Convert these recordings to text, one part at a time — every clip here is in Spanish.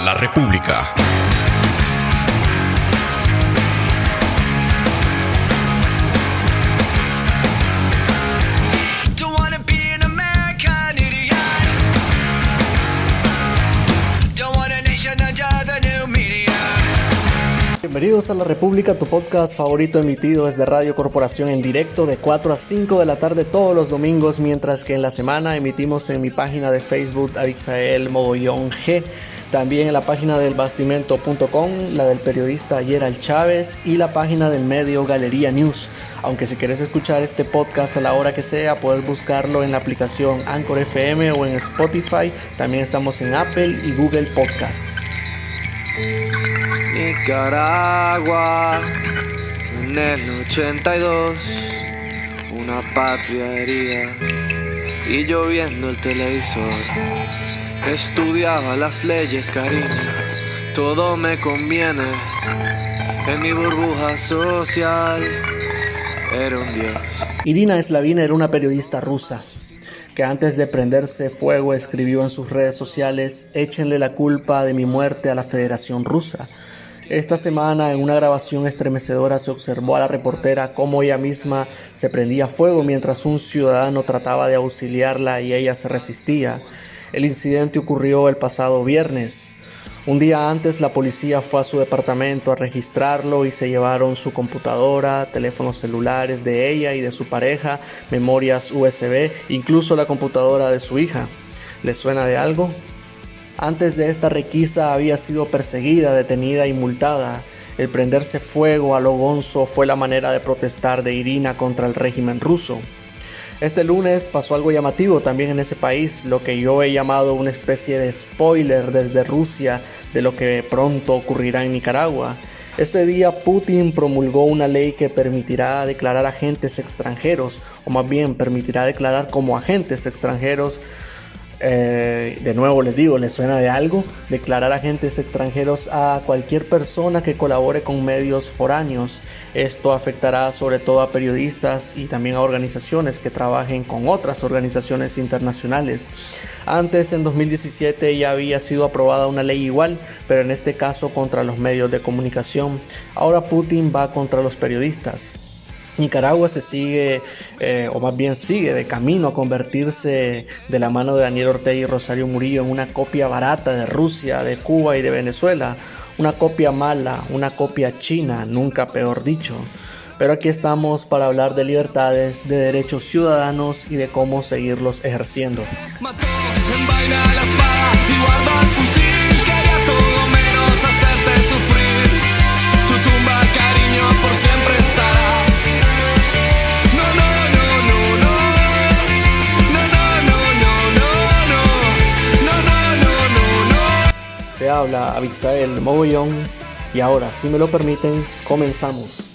La República. Bienvenidos a La República, tu podcast favorito emitido desde Radio Corporación en directo de 4 a 5 de la tarde todos los domingos, mientras que en la semana emitimos en mi página de Facebook Abixael Mogollón G, también en la página del bastimento.com, la del periodista Gerald Chávez y la página del medio Galería News. Aunque si quieres escuchar este podcast a la hora que sea, puedes buscarlo en la aplicación Anchor FM o en Spotify. También estamos en Apple y Google Podcasts. Nicaragua, en el 82, una patria herida y yo viendo el televisor. Estudiaba las leyes, cariño, todo me conviene. En mi burbuja social era un dios. Irina Slavina era una periodista rusa que antes de prenderse fuego escribió en sus redes sociales, échenle la culpa de mi muerte a la Federación Rusa. Esta semana en una grabación estremecedora se observó a la reportera cómo ella misma se prendía fuego mientras un ciudadano trataba de auxiliarla y ella se resistía. El incidente ocurrió el pasado viernes. Un día antes la policía fue a su departamento a registrarlo y se llevaron su computadora, teléfonos celulares de ella y de su pareja, memorias USB, incluso la computadora de su hija. ¿Les suena de algo? Antes de esta requisa había sido perseguida, detenida y multada. El prenderse fuego a lo gonzo fue la manera de protestar de Irina contra el régimen ruso. Este lunes pasó algo llamativo también en ese país, lo que yo he llamado una especie de spoiler desde Rusia de lo que pronto ocurrirá en Nicaragua. Ese día Putin promulgó una ley que permitirá declarar agentes extranjeros, o más bien permitirá declarar como agentes extranjeros eh, de nuevo les digo, les suena de algo, declarar agentes extranjeros a cualquier persona que colabore con medios foráneos. Esto afectará sobre todo a periodistas y también a organizaciones que trabajen con otras organizaciones internacionales. Antes, en 2017, ya había sido aprobada una ley igual, pero en este caso contra los medios de comunicación. Ahora Putin va contra los periodistas. Nicaragua se sigue, eh, o más bien sigue, de camino a convertirse de la mano de Daniel Ortega y Rosario Murillo en una copia barata de Rusia, de Cuba y de Venezuela. Una copia mala, una copia china, nunca peor dicho. Pero aquí estamos para hablar de libertades, de derechos ciudadanos y de cómo seguirlos ejerciendo. Habla Abixael Mogollón y ahora, si me lo permiten, comenzamos.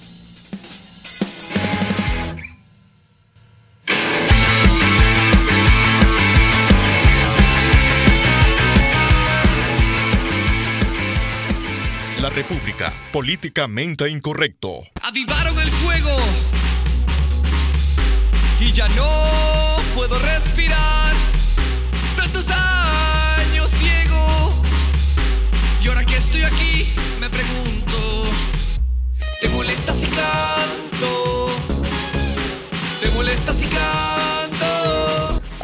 La República, políticamente incorrecto. Avivaron el fuego y ya no puedo respirar.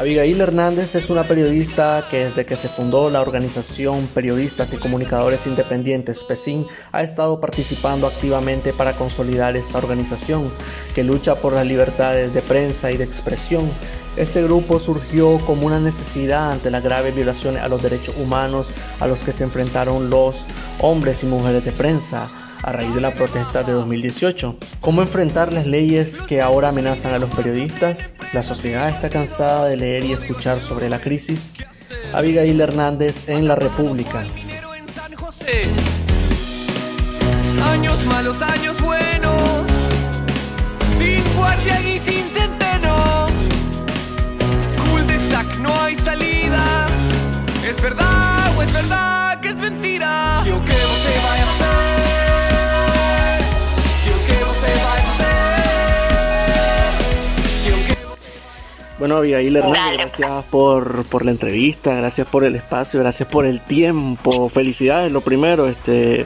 Abigail Hernández es una periodista que desde que se fundó la organización Periodistas y Comunicadores Independientes PESIN ha estado participando activamente para consolidar esta organización que lucha por las libertades de prensa y de expresión. Este grupo surgió como una necesidad ante las graves violaciones a los derechos humanos a los que se enfrentaron los hombres y mujeres de prensa a raíz de la protesta de 2018. ¿Cómo enfrentar las leyes que ahora amenazan a los periodistas? ¿La sociedad está cansada de leer y escuchar sobre la crisis? Abigail Hernández en La República. Años malos, años buenos, sin guardia y sin no hay salida. ¿Es verdad o es verdad Bueno, Abigail Hernández, gracias por, por la entrevista, gracias por el espacio, gracias por el tiempo. Felicidades, lo primero. Este,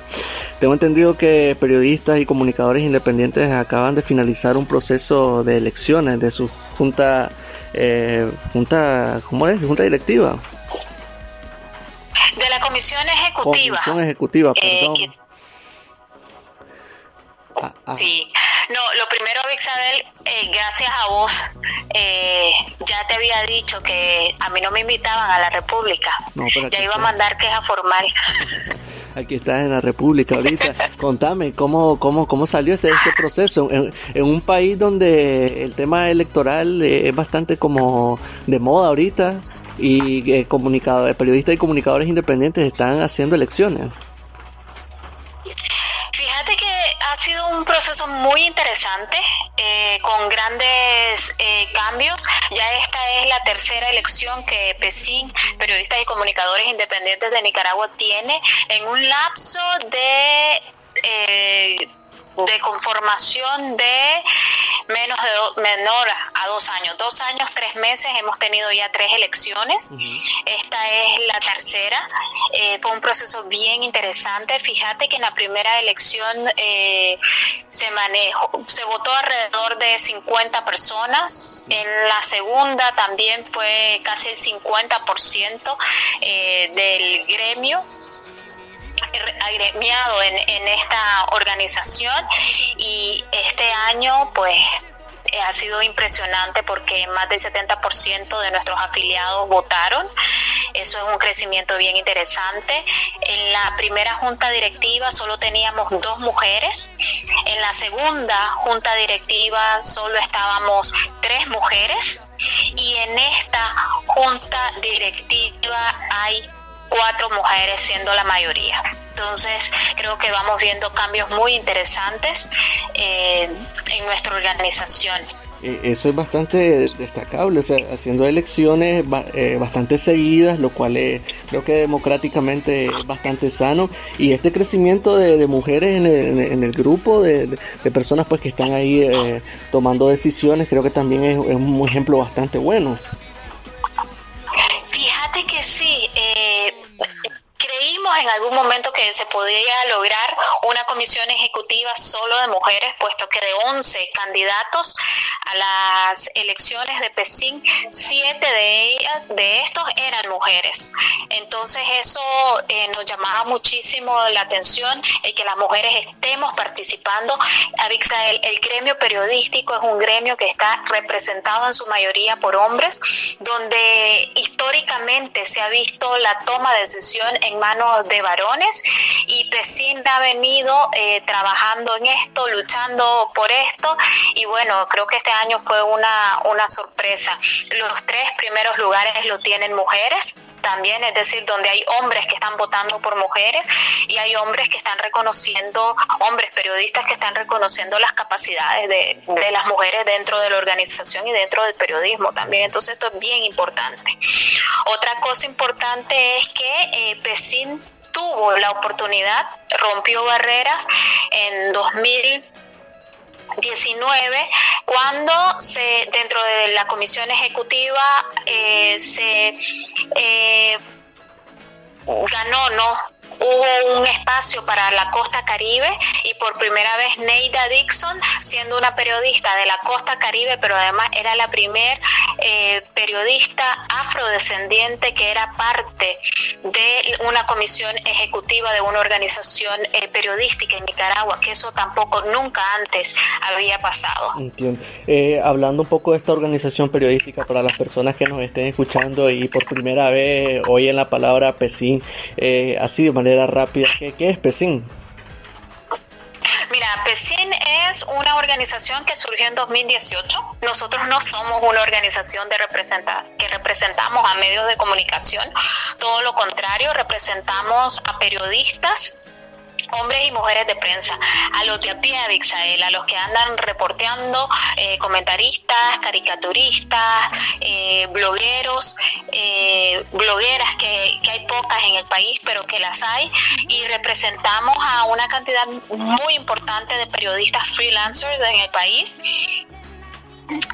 tengo entendido que periodistas y comunicadores independientes acaban de finalizar un proceso de elecciones de su junta, eh, junta, ¿cómo es? Junta directiva. De la comisión ejecutiva. Comisión ejecutiva, eh, perdón. Ah, ah. Sí, no, lo primero, Isabel, eh, gracias a vos, eh, ya te había dicho que a mí no me invitaban a la República. ya iba a mandar queja formal. Aquí estás en la República ahorita. Contame, ¿cómo, cómo, cómo salió este, este proceso? En, un país donde el tema electoral es bastante como de moda ahorita y eh, periodistas y comunicadores independientes están haciendo elecciones. ha sido un proceso muy interesante, eh, con grandes eh, cambios. Ya esta es la tercera elección que PESIN, periodistas y comunicadores independientes de Nicaragua, tiene en un lapso de... Eh, de conformación de menos de menor a dos años, dos años, tres meses, hemos tenido ya tres elecciones, esta es la tercera, eh, fue un proceso bien interesante, fíjate que en la primera elección eh, se manejó, se votó alrededor de 50 personas, en la segunda también fue casi el 50% eh, del gremio agremiado en, esta organización y este año pues eh, ha sido impresionante porque más del 70% de nuestros afiliados votaron. Eso es un crecimiento bien interesante. En la primera junta directiva solo teníamos dos mujeres. En la segunda junta directiva solo estábamos tres mujeres. Y en esta junta directiva hay cuatro mujeres siendo la mayoría. Entonces creo que vamos viendo cambios muy interesantes eh, en nuestra organización. Eh, eso es bastante destacable, o sea, haciendo elecciones eh, bastante seguidas, lo cual creo que democráticamente es bastante sano. Y este crecimiento de, mujeres en el, grupo, de, personas pues que están ahí tomando decisiones, creo que también es, es, un ejemplo bastante bueno. Fíjate que sí, Creímos en algún momento que se podía lograr una comisión ejecutiva solo de mujeres, puesto que de 11 candidatos a las elecciones de PESIN, siete de ellas, de estos, eran mujeres. Entonces eso eh, nos llamaba muchísimo la atención y que las mujeres estemos participando. Avixa, el, el gremio periodístico es un gremio que está representado en su mayoría por hombres, donde históricamente se ha visto la toma de decisión en de varones y PESIN ha venido eh, trabajando en esto, luchando por esto y bueno, creo que este año fue una, una sorpresa. Los tres primeros lugares lo tienen mujeres también, es decir, donde hay hombres que están votando por mujeres y hay hombres que están reconociendo, hombres periodistas que están reconociendo las capacidades de, de las mujeres dentro de la organización y dentro del periodismo también. Entonces esto es bien importante. Otra cosa importante es que eh, Tuvo la oportunidad, rompió barreras en 2019 cuando se dentro de la comisión ejecutiva eh, se eh, ganó no hubo un espacio para la costa caribe y por primera vez Neida Dixon, siendo una periodista de la costa caribe, pero además era la primer eh, periodista afrodescendiente que era parte de una comisión ejecutiva de una organización eh, periodística en Nicaragua, que eso tampoco nunca antes había pasado. Entiendo. Eh, hablando un poco de esta organización periodística para las personas que nos estén escuchando y por primera vez oyen la palabra PESIN, así de manera rápida, ¿qué, qué es PESIN? Mira, PESIN es una organización que surgió en 2018. Nosotros no somos una organización de representar, que representamos a medios de comunicación. Todo lo contrario, representamos a periodistas hombres y mujeres de prensa, a los de a pie, Abixael, a los que andan reporteando, eh, comentaristas, caricaturistas, eh, blogueros, eh, blogueras, que, que hay pocas en el país, pero que las hay, y representamos a una cantidad muy importante de periodistas freelancers en el país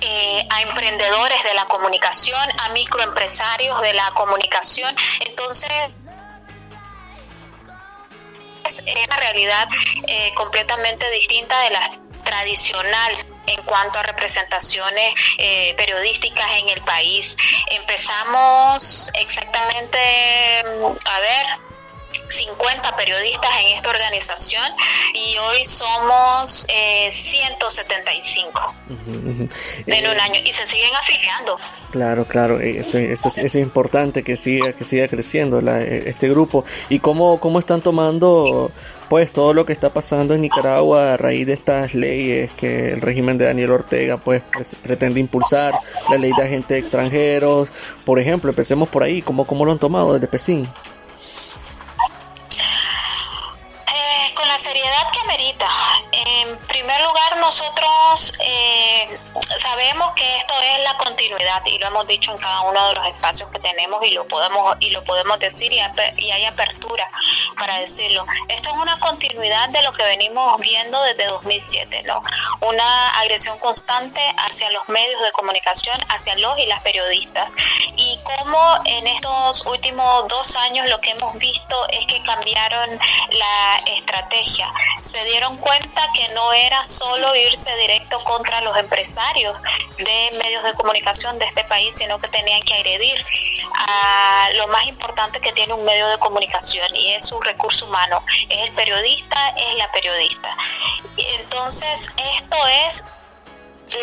eh, a emprendedores de la comunicación, a microempresarios de la comunicación. Entonces, es una realidad eh, completamente distinta de la tradicional en cuanto a representaciones eh, periodísticas en el país. Empezamos exactamente, mm, a ver, 50 periodistas en esta organización y hoy somos 175 eh, en un año y se siguen afiliando. Claro, claro, eso, eso es, es, importante que siga, que siga creciendo la, este grupo. ¿Y cómo, cómo están tomando pues todo lo que está pasando en Nicaragua a raíz de estas leyes que el régimen de Daniel Ortega pues pretende impulsar, la ley de agentes extranjeros, por ejemplo, empecemos por ahí, ¿cómo, cómo lo han tomado desde Pesín? Verdad que amerita En primer lugar, nosotros eh, sabemos que esto es la continuidad y lo hemos dicho en cada uno de los espacios que tenemos y lo podemos y lo podemos decir y, y hay apertura para decirlo. Esto es una continuidad de lo que venimos viendo desde 2007, ¿no? Una agresión constante hacia los medios de comunicación, hacia los y las periodistas y cómo en estos últimos dos años lo que hemos visto es que cambiaron la estrategia. Se dieron cuenta que no era solo irse directo contra los empresarios de medios de comunicación de este país, sino que tenían que agredir a lo más importante que tiene un medio de comunicación y es su recurso humano, es el periodista, es la periodista. Entonces, esto es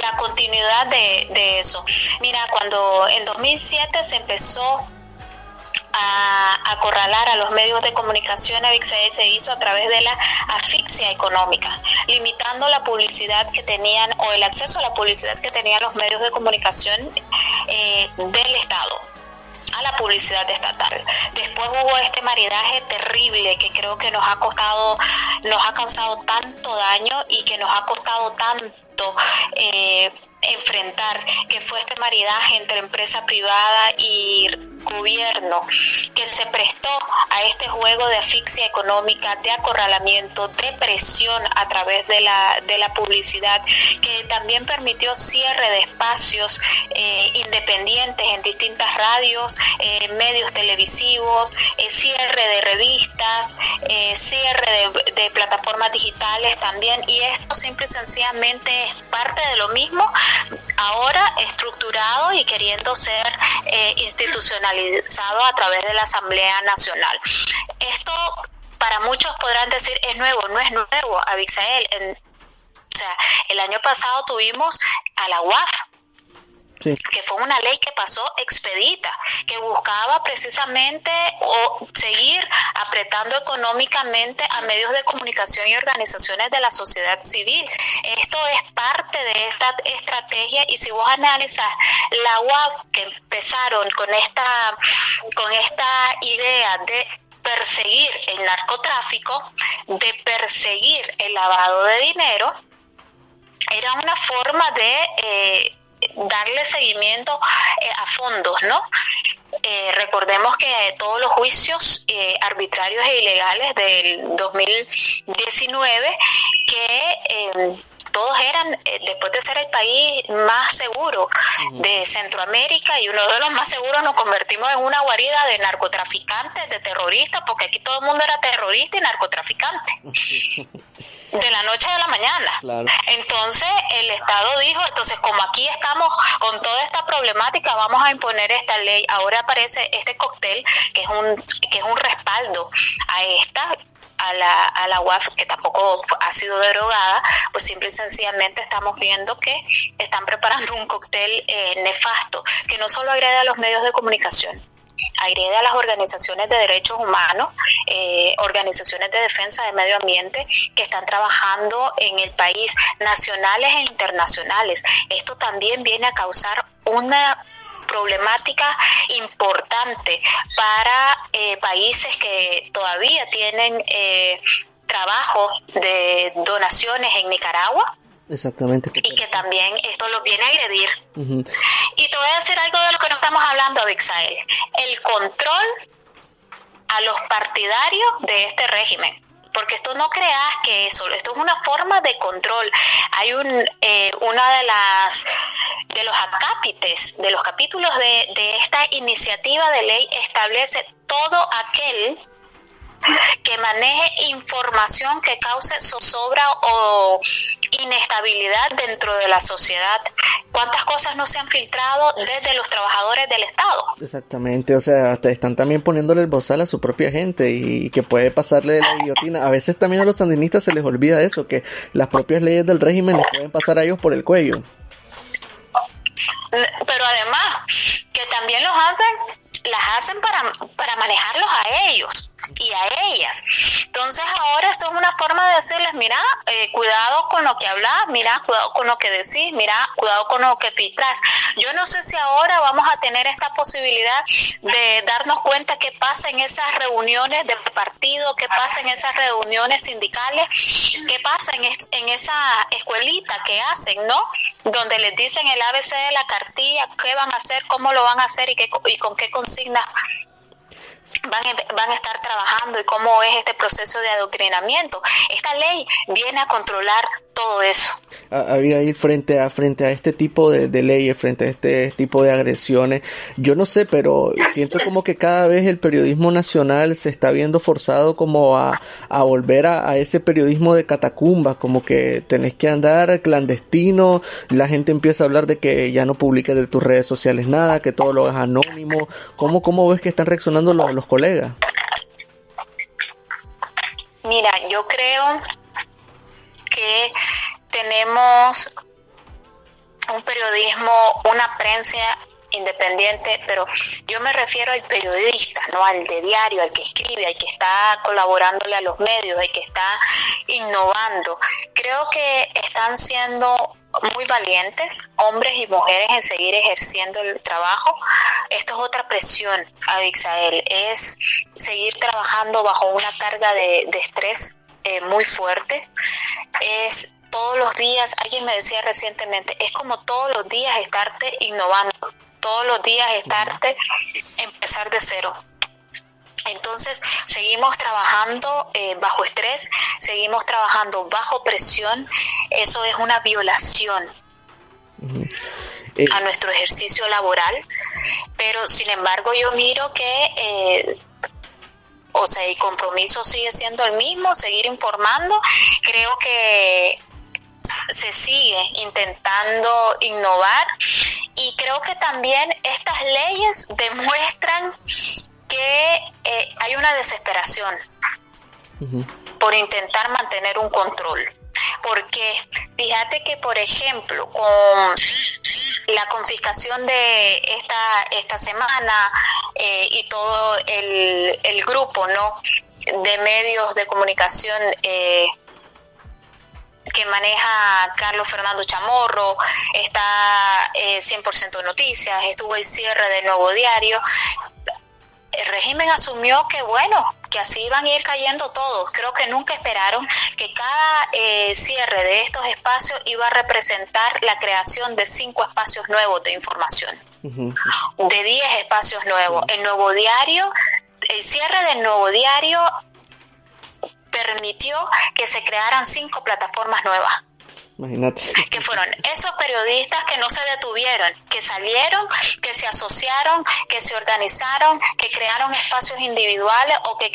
la continuidad de, de eso. Mira, cuando en 2007 se empezó a acorralar a los medios de comunicación, Avixae se hizo a través de la asfixia económica, limitando la publicidad que tenían o el acceso a la publicidad que tenían los medios de comunicación eh, del Estado a la publicidad estatal. Después hubo este maridaje terrible que creo que nos ha costado, nos ha causado tanto daño y que nos ha costado tanto eh, enfrentar, que fue este maridaje entre empresa privada y gobierno que se prestó a este juego de asfixia económica, de acorralamiento, de presión a través de la, de la publicidad, que también permitió cierre de espacios eh, independientes en distintas radios, eh, medios televisivos, eh, cierre de revistas, cierre de, de plataformas digitales también, y esto simple y sencillamente es parte de lo mismo, ahora estructurado y queriendo ser institucional a través de la Asamblea Nacional. Esto para muchos podrán decir es nuevo, no es nuevo, Abixael. En, o sea, el año pasado tuvimos a la UAF, que fue una ley que pasó expedita, que buscaba precisamente seguir apretando económicamente a medios de comunicación y organizaciones de la sociedad civil. Esto es parte de esta estrategia y si vos analizas la UAF que empezaron con esta con esta idea de perseguir el narcotráfico, de perseguir el lavado de dinero, era una forma de eh, darle seguimiento eh, a fondos, ¿no? Eh, recordemos que todos los juicios eh, arbitrarios e ilegales del 2019 que todos eran, después de ser el país más seguro de Centroamérica y uno de los más seguros, nos convertimos en una guarida de narcotraficantes, de terroristas, porque aquí todo el mundo era terrorista y narcotraficante. de la noche a la mañana. Entonces el Estado dijo, entonces como aquí estamos con toda esta problemática, vamos a imponer esta ley. Ahora aparece este cóctel que es un que es un respaldo a esta a la, a la UAF, que tampoco ha sido derogada, pues simple y sencillamente estamos viendo que están preparando un cóctel eh, nefasto, que no solo agrede a los medios de comunicación, agrede a las organizaciones de derechos humanos, eh, organizaciones de defensa del medio ambiente que están trabajando en el país, nacionales e internacionales. Esto también viene a causar una problemática importante para eh, países que todavía tienen eh, trabajo de donaciones en Nicaragua Exactamente. Y que también esto lo viene a agredir. Y te voy a decir algo de lo que no estamos hablando, Abixael. El control a los partidarios de este régimen. Porque esto no creas que eso, esto es una forma de control. Hay un, eh, una de las de los acápites, de los capítulos de, de esta iniciativa de ley establece todo aquel que maneje información que cause zozobra o inestabilidad dentro de la sociedad. ¿Cuántas cosas no se han filtrado desde los trabajadores del Estado? Exactamente, o sea, están también poniéndole el bozal a su propia gente y que puede pasarle la guillotina. A veces también a los sandinistas se les olvida eso, que las propias leyes del régimen les pueden pasar a ellos por el cuello. Pero además, que también los hacen, las hacen para, para manejarlos a ellos y a ellas. Entonces ahora esto es una forma de decirles, mira, eh, cuidado con lo que hablas, mira, cuidado con lo que decís, mira, cuidado con lo que pitras. Yo no sé si ahora vamos a tener esta posibilidad de darnos cuenta qué pasa en esas reuniones de partido, qué pasa en esas reuniones sindicales, qué pasa en, en esa escuelita que hacen, ¿no? Donde les dicen el ABC de la cartilla, qué van a hacer, cómo lo van a hacer y, qué, y con qué consigna van, van a estar trabajando y cómo es este proceso de adoctrinamiento. Esta ley viene a controlar todo eso. Había ir frente a frente a este tipo de, leyes, frente a este tipo de agresiones. Yo no sé, pero siento como que cada vez el periodismo nacional se está viendo forzado como a, a volver a, ese periodismo de catacumba, como que tenés que andar clandestino, la gente empieza a hablar de que ya no publiques de tus redes sociales nada, que todo lo es anónimo. ¿Cómo, cómo ves que están reaccionando los colegas? Mira, yo creo que tenemos un periodismo, una prensa independiente, pero yo me refiero al periodista, no al de diario, al que escribe, al que está colaborándole a los medios, al que está innovando. Creo que están siendo muy valientes, hombres y mujeres, en seguir ejerciendo el trabajo. Esto es otra presión, Abixael, es seguir trabajando bajo una carga de, estrés eh, muy fuerte. Es todos los días, alguien me decía recientemente, es como todos los días estarte innovando, todos los días estarte empezar de cero. Entonces, seguimos trabajando eh, bajo estrés, seguimos trabajando bajo presión, eso es una violación a nuestro ejercicio laboral, pero sin embargo yo miro que, eh, o sea, el compromiso sigue siendo el mismo, seguir informando, creo que se sigue intentando innovar y creo que también estas leyes demuestran que eh, hay una desesperación por intentar mantener un control. Porque fíjate que, por ejemplo, con la confiscación de esta, esta semana eh, y todo el, el, grupo ¿no? de medios de comunicación eh, que maneja Carlos Fernando Chamorro, está eh, 100% Noticias, estuvo el cierre del Nuevo Diario. El régimen asumió que, bueno, que así iban a ir cayendo todos. Creo que nunca esperaron que cada eh, cierre de estos espacios iba a representar la creación de cinco espacios nuevos de información, de diez espacios nuevos. El nuevo diario, el cierre del nuevo diario permitió que se crearan cinco plataformas nuevas. Imagínate. Que fueron esos periodistas que no se detuvieron, que salieron, que se asociaron, que se organizaron, que crearon espacios individuales o que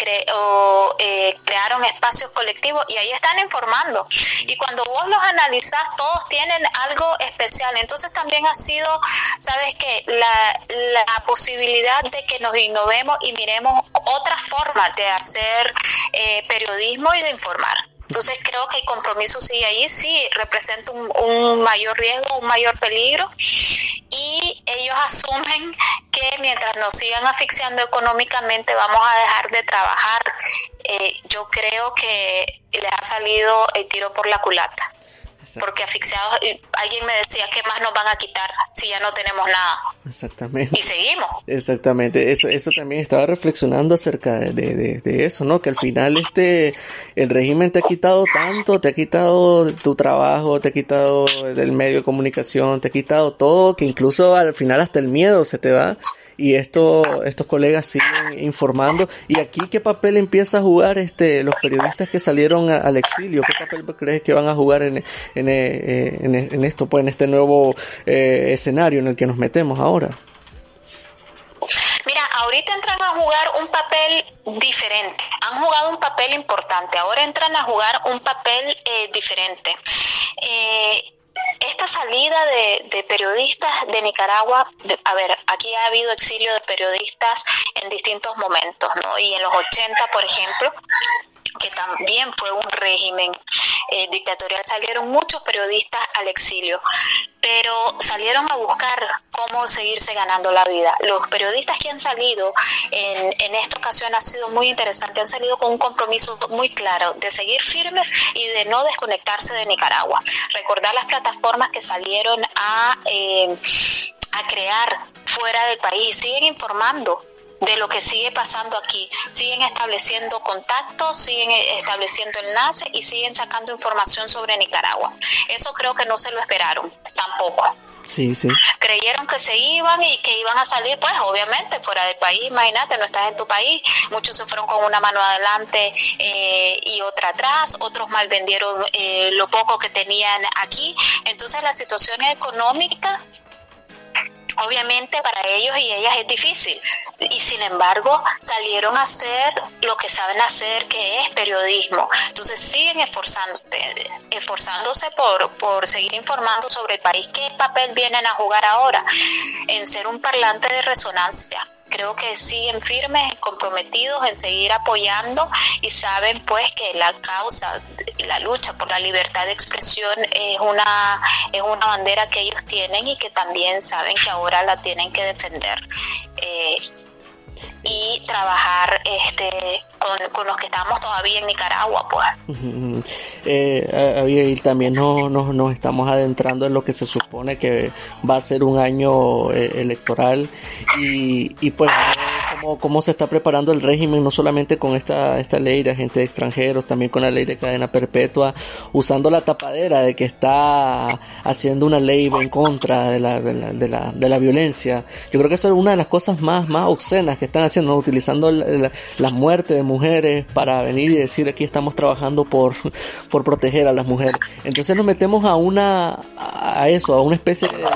eh, crearon espacios colectivos y ahí están informando. Y cuando vos los analizás, todos tienen algo especial. Entonces también ha sido, ¿sabes qué? La, la posibilidad de que nos innovemos y miremos otras formas de hacer eh, periodismo y de informar. Entonces creo que el compromiso sigue ahí, sí, representa un, mayor riesgo, un mayor peligro. Y ellos asumen que mientras nos sigan asfixiando económicamente vamos a dejar de trabajar. Eh, yo creo que les ha salido el tiro por la culata porque asfixiados, alguien me decía, ¿qué más nos van a quitar si ya no tenemos nada? Exactamente. Y seguimos. Exactamente, eso, eso también estaba reflexionando acerca de, de, eso, ¿no? Que al final este, el régimen te ha quitado tanto, te ha quitado tu trabajo, te ha quitado del medio de comunicación, te ha quitado todo, que incluso al final hasta el miedo se te va y esto, estos colegas siguen informando. ¿Y aquí qué papel empieza a jugar este los periodistas que salieron al exilio? ¿Qué papel crees que van a jugar en, en, eh, en, esto, pues en este nuevo eh, escenario en el que nos metemos ahora? Mira, ahorita entran a jugar un papel diferente, han jugado un papel importante, ahora entran a jugar un papel eh, diferente. Eh, esta salida de, periodistas de Nicaragua, a ver, aquí ha habido exilio de periodistas en distintos momentos, ¿no? Y en los 80, por ejemplo, que también fue un régimen eh, dictatorial, salieron muchos periodistas al exilio, pero salieron a buscar cómo seguirse ganando la vida. Los periodistas que han salido en, en esta ocasión ha sido muy interesante, han salido con un compromiso muy claro de seguir firmes y de no desconectarse de Nicaragua. Recordar las plataformas que salieron a, eh, a crear fuera del país, siguen informando de lo que sigue pasando aquí. Siguen estableciendo contactos, siguen estableciendo enlaces y siguen sacando información sobre Nicaragua. Eso creo que no se lo esperaron tampoco. Sí, sí. Creyeron que se iban y que iban a salir, pues obviamente, fuera del país, imagínate, no estás en tu país. Muchos se fueron con una mano adelante eh, y otra atrás, otros mal vendieron eh, lo poco que tenían aquí. Entonces la situación económica Obviamente para ellos y ellas es difícil y sin embargo salieron a hacer lo que saben hacer que es periodismo. Entonces siguen esforzándose, esforzándose por, por seguir informando sobre el país. ¿Qué papel vienen a jugar ahora? En ser un parlante de resonancia creo que siguen firmes, comprometidos en seguir apoyando y saben pues que la causa, la lucha por la libertad de expresión es una, es una bandera que ellos tienen y que también saben que ahora la tienen que defender. Eh, y trabajar este con, los que estamos todavía en Nicaragua pues. Eh, también no, nos estamos adentrando en lo que se supone que va a ser un año eh, electoral y, y pues cómo, se está preparando el régimen, no solamente con esta, esta ley de agentes extranjeros, también con la ley de cadena perpetua, usando la tapadera de que está haciendo una ley en contra de la, de la, de la, violencia. Yo creo que eso es una de las cosas más, más obscenas que están haciendo, utilizando la, muerte de mujeres para venir y decir aquí estamos trabajando por, por proteger a las mujeres. Entonces nos metemos a una, a eso, a una especie de, no,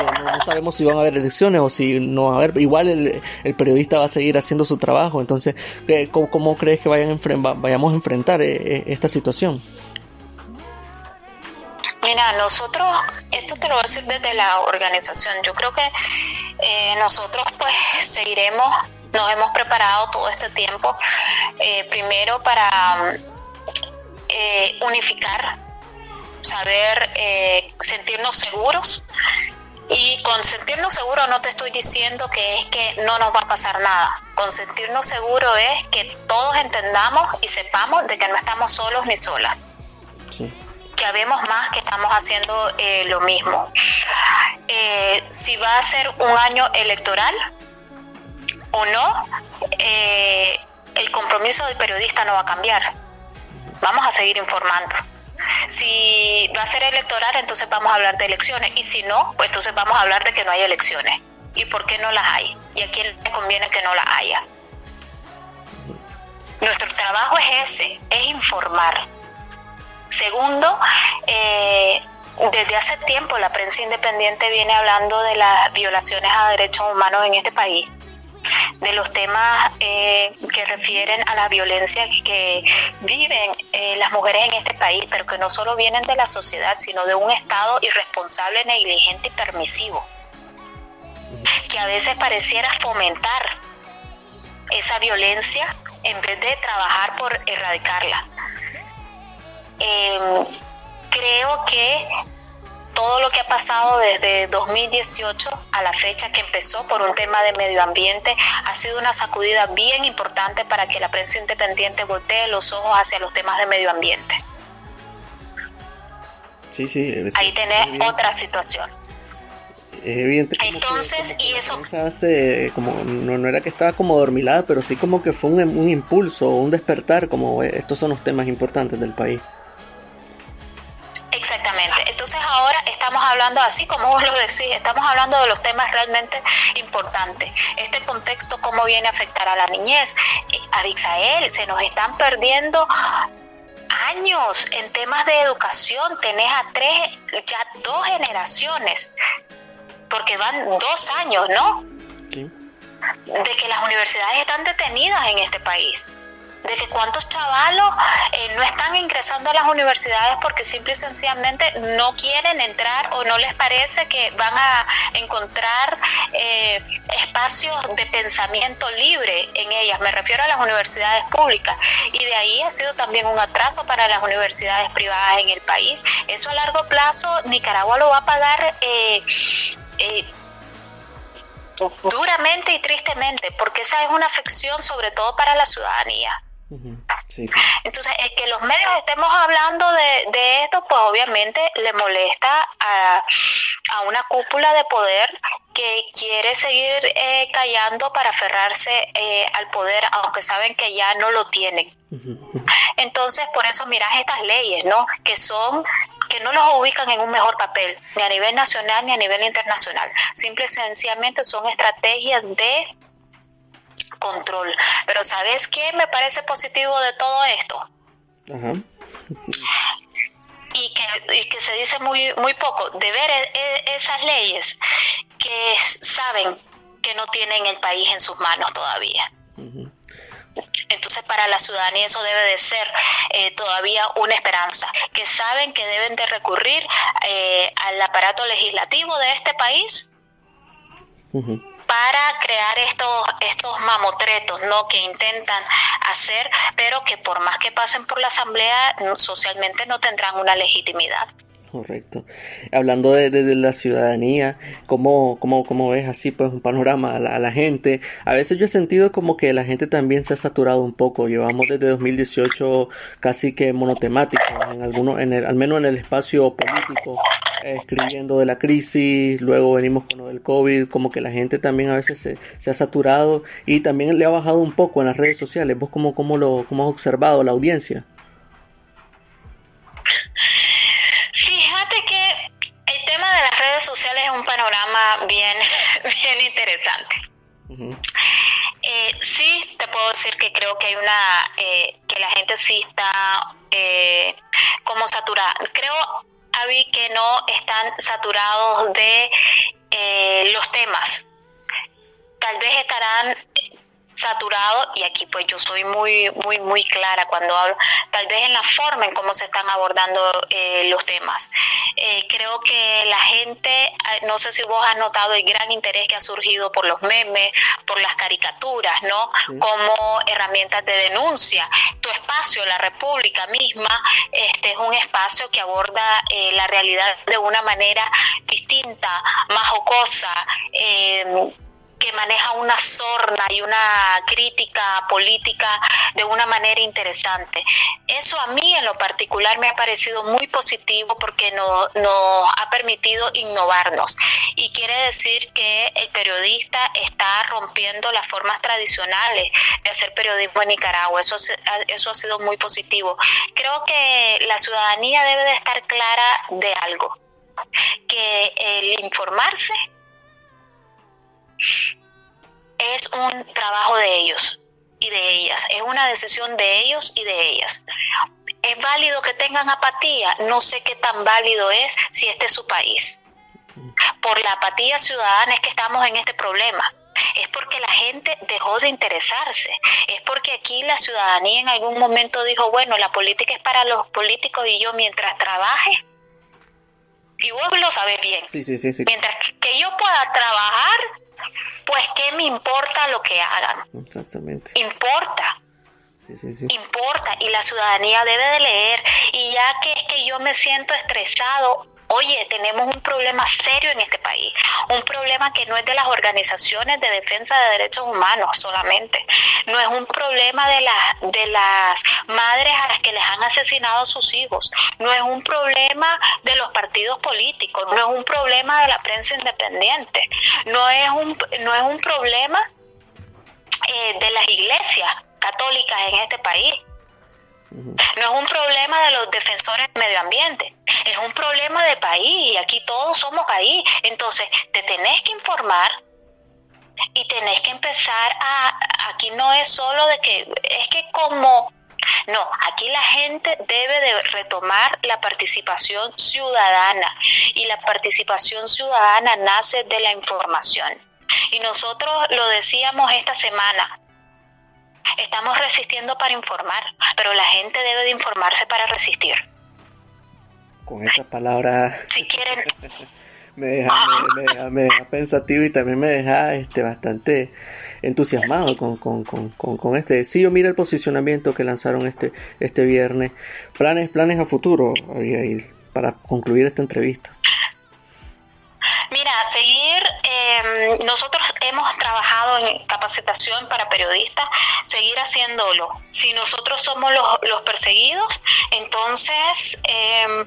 sabemos si van a haber elecciones o si no va a haber, igual el periodista va a seguir haciendo su trabajo. Entonces, ¿cómo, crees que vayan vayamos a enfrentar eh, eh, esta situación? Mira, nosotros, esto te lo voy a decir desde la organización, yo creo que eh, nosotros pues seguiremos, nos hemos preparado todo este tiempo, primero para unificar, saber sentirnos seguros y con sentirnos seguros no te estoy diciendo que es que no nos va a pasar nada. Con sentirnos seguros es que todos entendamos y sepamos de que no estamos solos ni solas. Que habemos más que estamos haciendo eh, lo mismo. Eh, si va a ser un año electoral o no, eh, el compromiso del periodista no va a cambiar. Vamos a seguir informando. Si va a ser electoral, entonces vamos a hablar de elecciones. Y si no, pues entonces vamos a hablar de que no hay elecciones. ¿Y por qué no las hay? ¿Y a quién le conviene que no las haya? Nuestro trabajo es ese, es informar. Segundo, eh, desde hace tiempo la prensa independiente viene hablando de las violaciones a derechos humanos en este país de los temas eh, que refieren a la violencia que viven eh, las mujeres en este país, pero que no solo vienen de la sociedad, sino de un Estado irresponsable, negligente y permisivo, que a veces pareciera fomentar esa violencia en vez de trabajar por erradicarla. Em, creo que todo lo que ha pasado desde 2018 a la fecha que empezó por un tema de medio ambiente ha sido una sacudida bien importante para que la prensa independiente voltee los ojos hacia los temas de medio ambiente. Sí, sí. Ahí tenés otra situación. Es evidente Entonces, y eso... Hace, como, no, era que estaba como dormilada, pero sí como que fue un, un impulso, un despertar, como estos son los temas importantes del país. Hablando, así como vos lo decís, estamos hablando de los temas realmente importantes. Este contexto, cómo viene a afectar a la niñez. Eh, Abixael, se nos están perdiendo años en temas de educación. Tenés a tres, ya dos generaciones, porque van dos años, ¿no? De que las universidades están detenidas en este país de que cuántos chavalos eh, no están ingresando a las universidades porque simple y sencillamente no quieren entrar o no les parece que van a encontrar eh, espacios de pensamiento libre en ellas. Me refiero a las universidades públicas y de ahí ha sido también un atraso para las universidades privadas en el país. Eso a largo plazo Nicaragua lo va a pagar. Eh, duramente y tristemente, porque esa es una afección sobre todo para la ciudadanía. Entonces, el que los medios estemos hablando de, esto, pues obviamente le molesta a, una cúpula de poder que quiere seguir eh, callando para aferrarse eh, al poder, aunque saben que ya no lo tienen. Entonces, por eso miras estas leyes, ¿no? Que son que no los ubican en un mejor papel, ni a nivel nacional ni a nivel internacional. Simple y sencillamente son estrategias de control. Pero ¿sabes qué me parece positivo de todo esto? Ajá. Y que, y que se dice muy, muy poco, de ver e, e, esas leyes que saben que no tienen el país en sus manos todavía. Entonces para la ciudadanía eso debe de ser eh, todavía una esperanza, que saben que deben de recurrir eh, al aparato legislativo de este país para crear estos, estos mamotretos ¿no? que intentan hacer, pero que por más que pasen por la Asamblea, socialmente no tendrán una legitimidad. Correcto. Hablando de, la ciudadanía, ¿cómo, cómo, ves así pues un panorama a la, gente? A veces yo he sentido como que la gente también se ha saturado un poco. Llevamos desde 2018 casi que monotemático, en algunos, en el, al menos en el espacio político, escribiendo de la crisis, luego venimos con lo del COVID, como que la gente también a veces se, se, ha saturado y también le ha bajado un poco en las redes sociales. ¿Vos cómo, cómo, lo, cómo has observado la audiencia? sociales es un panorama bien, bien interesante. Eh, sí, te puedo decir que creo que hay una, eh, que la gente sí está eh, como saturada. Creo, Avi, que no están saturados de los temas. Tal vez estarán saturado y aquí pues yo soy muy muy muy clara cuando hablo tal vez en la forma en cómo se están abordando eh, los temas. Eh, creo que la gente eh, no sé si vos has notado el gran interés que ha surgido por los memes por las caricaturas no como herramientas de denuncia. Tu espacio la república misma este es un espacio que aborda la realidad de una manera distinta más jocosa eh, que maneja una sorna y una crítica política de una manera interesante. Eso a mí en lo particular me ha parecido muy positivo porque nos ha permitido innovarnos y quiere decir que el periodista está rompiendo las formas tradicionales de hacer periodismo en Nicaragua. Eso, eso ha sido muy positivo. Creo que la ciudadanía debe de estar clara de algo, que el informarse es un trabajo de ellos y de ellas, es una decisión de ellos y de ellas. ¿Es válido que tengan apatía? No sé qué tan válido es si este es su país. Por la apatía ciudadana es que estamos en este problema. Es porque la gente dejó de interesarse. Es porque aquí la ciudadanía en algún momento dijo, bueno, la política es para los políticos y yo mientras trabaje, y vos lo sabes bien, sí, sí, sí, mientras que yo pueda trabajar, pues qué me importa lo que hagan. Exactamente. Importa. Sí, sí, sí. Importa y la ciudadanía debe de leer y ya que es que yo me siento estresado Oye, tenemos un problema serio en este país, un problema que no es de las organizaciones de defensa de derechos humanos solamente, no es un problema de, las de las madres a las que les han asesinado a sus hijos, no es un problema de los partidos políticos, no es un problema de la prensa independiente, no es un, no es un problema eh, de las iglesias católicas en este país No es un problema de los defensores del medio ambiente, es un problema de país y aquí todos somos país. Entonces, te tenés que informar y tenés que empezar a, aquí no es solo de que, es que como, no, aquí la gente debe de retomar la participación ciudadana y la participación ciudadana nace de la información. Y nosotros lo decíamos esta semana, Estamos resistiendo para informar, pero la gente debe de informarse para resistir. Con esas palabras... Si quieren... me, deja, me, deja, pensativo y también me deja este, bastante entusiasmado con, con, con, con, este. Sí, yo mira el posicionamiento que lanzaron este, este viernes. Planes, planes a futuro, para concluir esta entrevista. Mira, seguir, em, nosotros hemos trabajado en capacitación para periodistas, seguir haciéndolo. Si nosotros somos los, perseguidos, entonces em,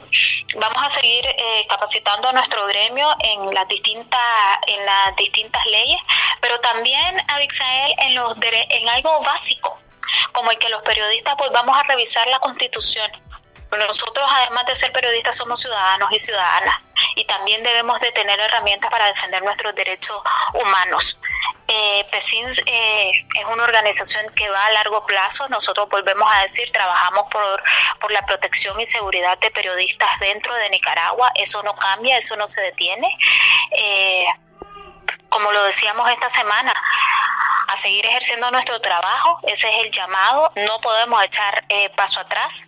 vamos a seguir eh, capacitando a nuestro gremio en las distintas, en las distintas leyes, pero también, Abixael, en, los, en algo básico, como el que los periodistas pues vamos a revisar la constitución nosotros, además de ser periodistas, somos ciudadanos y ciudadanas y también debemos de tener herramientas para defender nuestros derechos humanos. Eh, PESINS eh, es una organización que va a largo plazo. Nosotros volvemos a decir, trabajamos por, la protección y seguridad de periodistas dentro de Nicaragua. Eso no cambia, eso no se detiene. Eh, como lo decíamos esta semana, a seguir ejerciendo nuestro trabajo, ese es el llamado, no podemos echar eh, paso atrás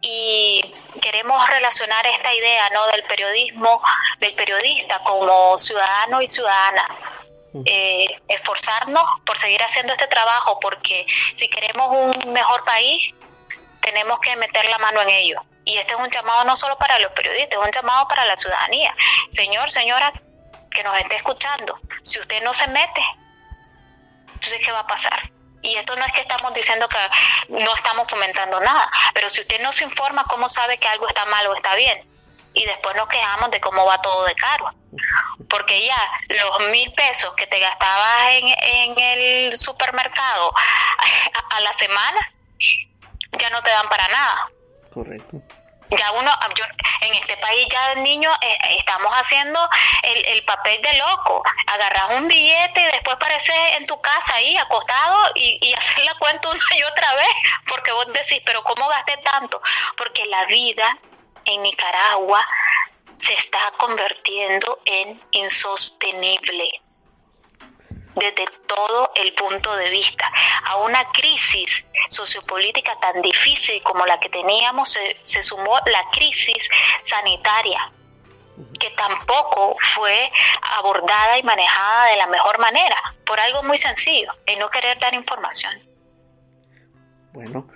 y queremos relacionar esta idea ¿no? del periodismo, del periodista como ciudadano y ciudadana. Eh, esforzarnos por seguir haciendo este trabajo porque si queremos un mejor país tenemos que meter la mano en ello y este es un llamado no solo para los periodistas, es un llamado para la ciudadanía. Señor, señora, que nos esté escuchando, si usted no se mete, entonces ¿qué va a pasar? Y esto no es que estamos diciendo que no estamos fomentando nada, pero si usted no se informa, ¿cómo sabe que algo está mal o está bien? Y después nos quejamos de cómo va todo de caro. Porque ya los mil pesos que te gastabas en, en el supermercado a, a la semana ya no te dan para nada. Correcto ya uno, yo, en este país ya niño eh, estamos haciendo el, el, papel de loco, agarras un billete y después pareces en tu casa ahí acostado y, y hacer la cuenta una y otra vez, porque vos decís, pero ¿cómo gasté tanto? Porque la vida en Nicaragua se está convirtiendo en insostenible desde todo el punto de vista. A una crisis sociopolítica tan difícil como la que teníamos se, sumó la crisis sanitaria que tampoco fue abordada y manejada de la mejor manera, por algo muy sencillo, en no querer dar información. Bueno,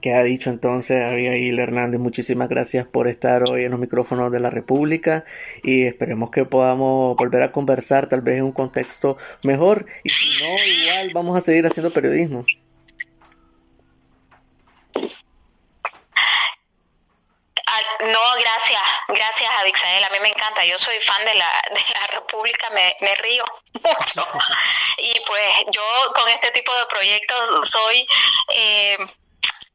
¿Qué ha dicho entonces Abigail Hernández? Muchísimas gracias por estar hoy en los micrófonos de la República y esperemos que podamos volver a conversar tal vez en un contexto mejor y si no, igual vamos a seguir haciendo periodismo. Ah, no, gracias, gracias Abixael, a mí me encanta, yo soy fan de la, de la República, me, me río mucho y pues yo con este tipo de proyectos soy... Eh,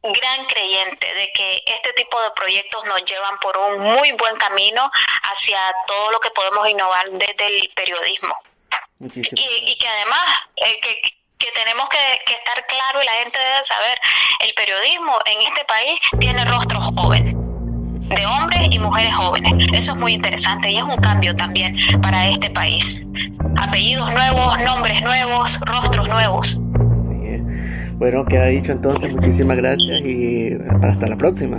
gran creyente de que este tipo de proyectos nos llevan por un muy buen camino hacia todo lo que podemos innovar desde el periodismo. Y, que además, eh, que, que, tenemos que, estar claro y la gente debe saber, el periodismo en este país tiene rostros jóvenes de hombres y mujeres jóvenes. Eso es muy interesante y es un cambio también para este país. Apellidos nuevos, nombres nuevos, rostros nuevos. Bueno, queda dicho entonces, muchísimas gracias y hasta la próxima.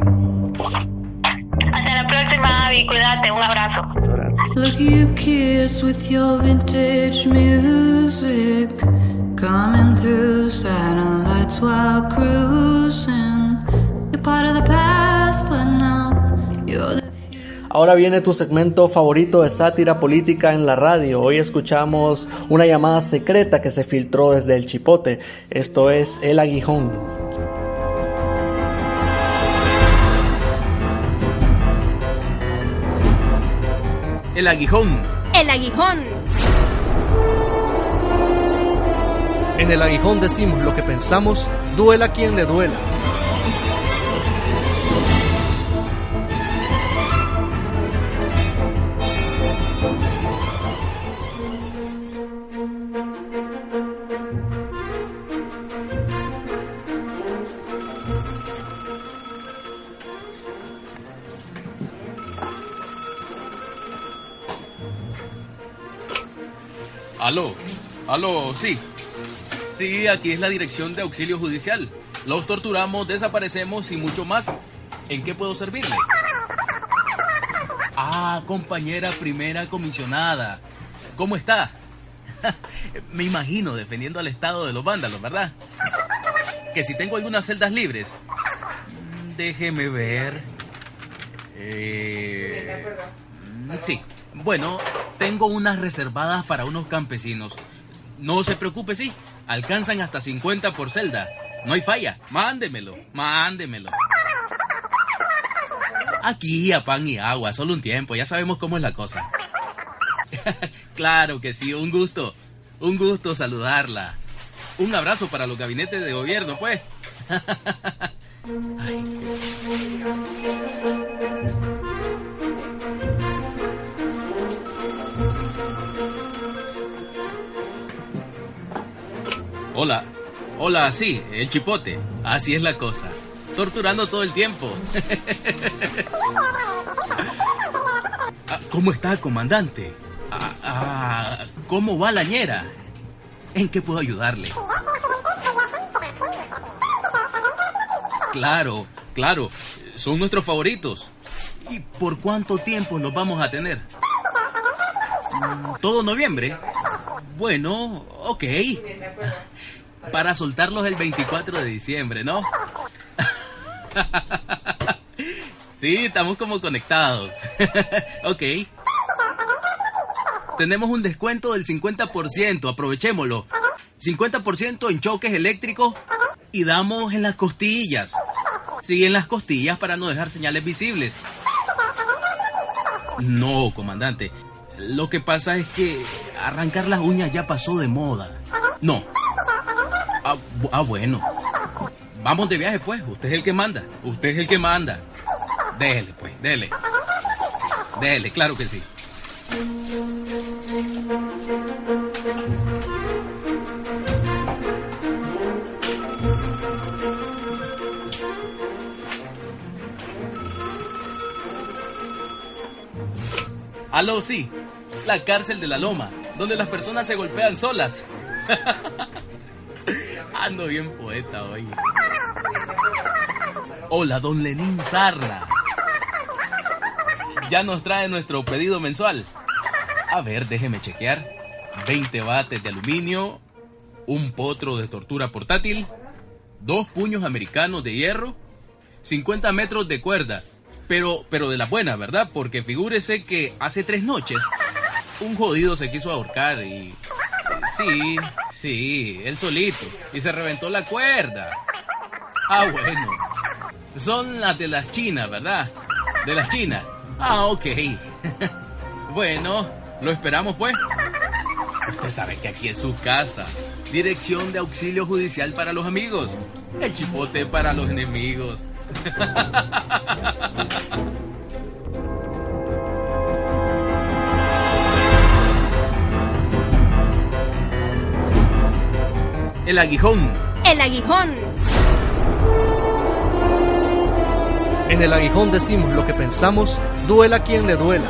Hasta la próxima, Avi, cuídate, un abrazo. Un abrazo. Look you kids with your vintage music coming through satellites while cruising. You're part of the past, Ahora viene tu segmento favorito de sátira política en la radio. Hoy escuchamos una llamada secreta que se filtró desde el Chipote. Esto es El Aguijón. El Aguijón. El Aguijón. En El Aguijón decimos lo que pensamos, duela quien le duela. Aló, sí. Sí, aquí es la dirección de auxilio judicial. Los torturamos, desaparecemos y mucho más. ¿En qué puedo servirle? Ah, compañera primera comisionada. ¿Cómo está? Me imagino defendiendo al estado de los vándalos, ¿verdad? Que si tengo algunas celdas libres. Mm, déjeme ver. Eh... Sí. Bueno, tengo unas reservadas para unos campesinos. No se preocupe, sí. Alcanzan hasta 50 por celda. No hay falla. Mándemelo, mándemelo. Aquí a pan y agua, solo un tiempo, ya sabemos cómo es la cosa. claro que sí, un gusto. Un gusto saludarla. Un abrazo para los gabinetes de gobierno, pues. Hola, hola, sí, el chipote. Así es la cosa. Torturando todo el tiempo. Ah, ¿Cómo está, comandante? Ah, ah, ¿Cómo va la ñera? ¿En qué puedo ayudarle? Claro, claro, son nuestros favoritos. ¿Y por cuánto tiempo los vamos a tener? ¿Todo noviembre? Bueno, ok. Para soltarlos el 24 de diciembre, ¿no? Sí, estamos como conectados. ok. Tenemos un descuento del 50%, aprovechémoslo. 50% en choques eléctricos y damos en las costillas. Sí, en las costillas para no dejar señales visibles. No, comandante. Lo que pasa es que arrancar las uñas ya pasó de moda. No. Ah, bueno. Vamos de viaje, pues. Usted es el que manda. Usted es el que manda. Dele, pues, dele. Dele, claro que sí. Aló, sí. La cárcel de la Loma, donde las personas se golpean solas. Ando bien poeta hoy. Hola, don Lenín Sarna. Ya nos trae nuestro pedido mensual. A ver, déjeme chequear. 20 bates de aluminio, un potro de tortura portátil, dos puños americanos de hierro, 50 metros de cuerda, pero, pero de la buena, ¿verdad? Porque figúrese que hace tres noches un jodido se quiso ahorcar y... Sí, sí, él solito. Y se reventó la cuerda. Ah, bueno. Son las de las chinas, ¿verdad? De las chinas. Ah, ok. bueno, lo esperamos pues. Usted sabe que aquí es su casa. Dirección de auxilio judicial para los amigos. El chipote para los enemigos. El aguijón. El aguijón. En el aguijón decimos lo que pensamos, duela quien le duela.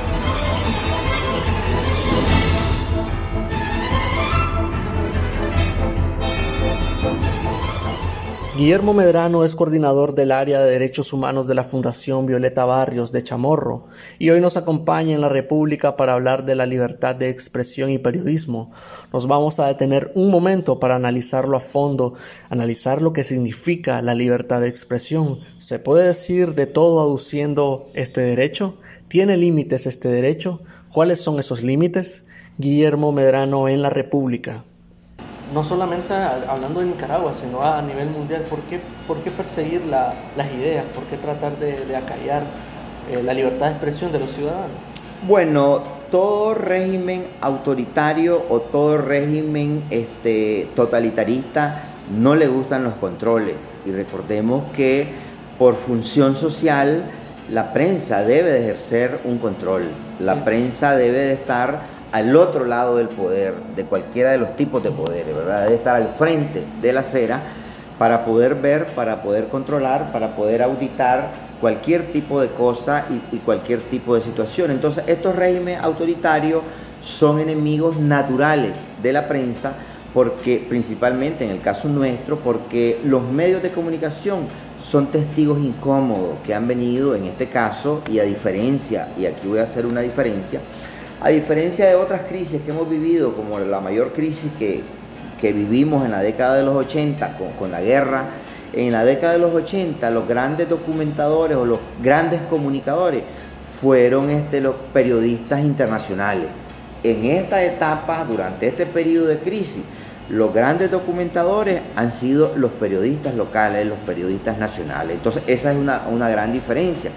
Guillermo Medrano es coordinador del área de derechos humanos de la Fundación Violeta Barrios de Chamorro y hoy nos acompaña en la República para hablar de la libertad de expresión y periodismo. Nos vamos a detener un momento para analizarlo a fondo, analizar lo que significa la libertad de expresión. ¿Se puede decir de todo aduciendo este derecho? ¿Tiene límites este derecho? ¿Cuáles son esos límites? Guillermo Medrano en la República no solamente hablando de Nicaragua, sino a nivel mundial, ¿por qué, por qué perseguir las ideas? ¿Por qué tratar de, acallar eh, la libertad de expresión de los ciudadanos? Bueno, todo régimen autoritario o todo régimen este, totalitarista no le gustan los controles. Y recordemos que por función social la prensa debe de ejercer un control. La prensa debe de estar al otro lado del poder, de cualquiera de los tipos de poderes, ¿verdad? Debe estar al frente de la acera para poder ver, para poder controlar, para poder auditar cualquier tipo de cosa y, cualquier tipo de situación. Entonces, estos regímenes autoritarios son enemigos naturales de la prensa porque principalmente en el caso nuestro, porque los medios de comunicación son testigos incómodos que han venido en este caso y a diferencia, y aquí voy a hacer una diferencia, a diferencia de otras crisis que hemos vivido, como la mayor crisis que, vivimos en la década de los 80 con, con la guerra, en la década de los 80 los grandes documentadores o los grandes comunicadores fueron este, los periodistas internacionales. En esta etapa, durante este periodo de crisis, los grandes documentadores han sido los periodistas locales, los periodistas nacionales. Entonces, esa es una, una gran diferencia.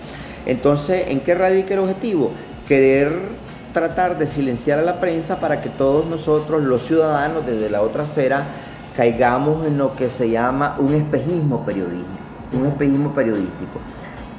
Entonces, ¿en qué radica el objetivo? Querer tratar de silenciar a la prensa para que todos nosotros, los ciudadanos, desde la otra acera, caigamos en lo que se llama un espejismo periodismo, un espejismo periodístico.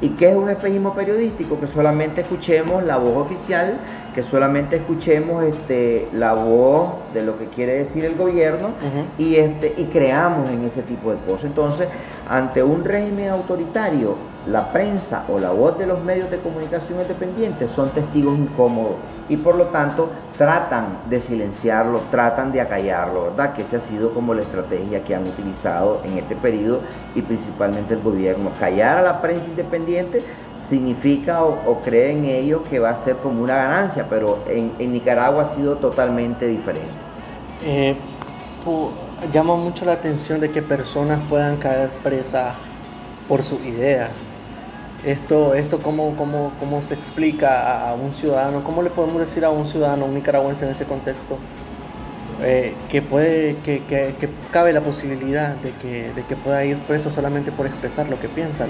¿Y qué es un espejismo periodístico? Que solamente escuchemos la voz oficial, que solamente escuchemos este, la voz de lo que quiere decir el gobierno y, este, y creamos en ese tipo de cosas. Entonces, ante un régimen autoritario, la prensa o la voz de los medios de comunicación independientes son testigos incómodos y por lo tanto tratan de silenciarlo, tratan de acallarlo, ¿verdad? Que esa ha sido como la estrategia que han utilizado en este periodo y principalmente el gobierno. Callar a la prensa independiente significa o, cree en ello que va a ser como una ganancia, pero en, Nicaragua ha sido totalmente diferente. Eh, llama mucho la atención de que personas puedan caer presas por su idea esto, esto cómo, cómo, cómo se explica a un ciudadano, cómo le podemos decir a un ciudadano, un nicaragüense en este contexto, eh, que puede, que, que, que, cabe la posibilidad de que, de que pueda ir preso solamente por expresar lo que piensa.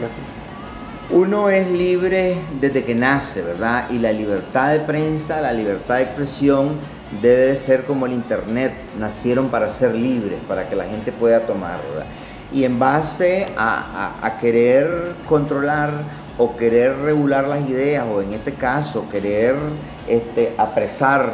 Uno es libre desde que nace, ¿verdad? Y la libertad de prensa, la libertad de expresión debe ser como el Internet, nacieron para ser libres, para que la gente pueda tomar, ¿verdad? Y en base a, querer controlar o querer regular las ideas o en este caso querer este, apresar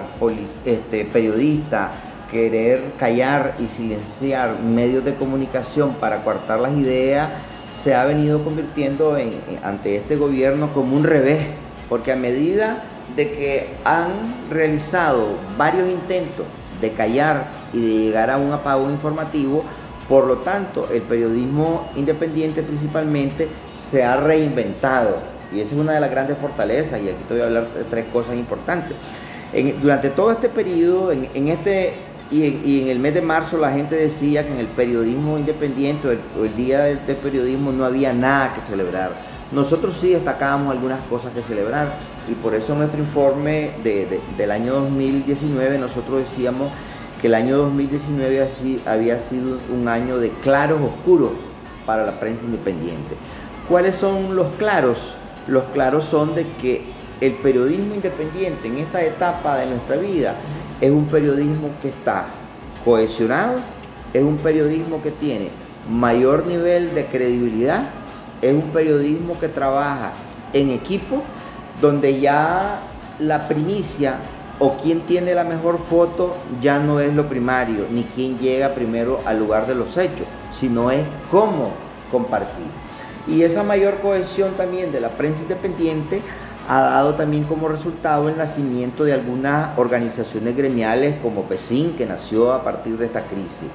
este, periodistas, querer callar y silenciar medios de comunicación para coartar las ideas, se ha venido convirtiendo en, ante este gobierno como un revés, porque a medida de que han realizado varios intentos de callar y de llegar a un apagón informativo, por lo tanto, el periodismo independiente principalmente se ha reinventado y esa es una de las grandes fortalezas y aquí te voy a hablar de tres cosas importantes. durante todo este periodo, en, este y en, el mes de marzo la gente decía que en el periodismo independiente o el, día del, periodismo no había nada que celebrar. Nosotros sí destacábamos algunas cosas que celebrar y por eso en nuestro informe del año 2019 nosotros decíamos que el año 2019 había sido un año de claros oscuros para la prensa independiente. ¿Cuáles son los claros? Los claros son de que el periodismo independiente en esta etapa de nuestra vida es un periodismo que está cohesionado, es un periodismo que tiene mayor nivel de credibilidad, es un periodismo que trabaja en equipo, donde ya la primicia o quién tiene la mejor foto ya no es lo primario, ni quién llega primero al lugar de los hechos, sino es cómo compartir. Y esa mayor cohesión también de la prensa independiente ha dado también como resultado el nacimiento de algunas organizaciones gremiales como PESIN, que nació a partir de esta crisis.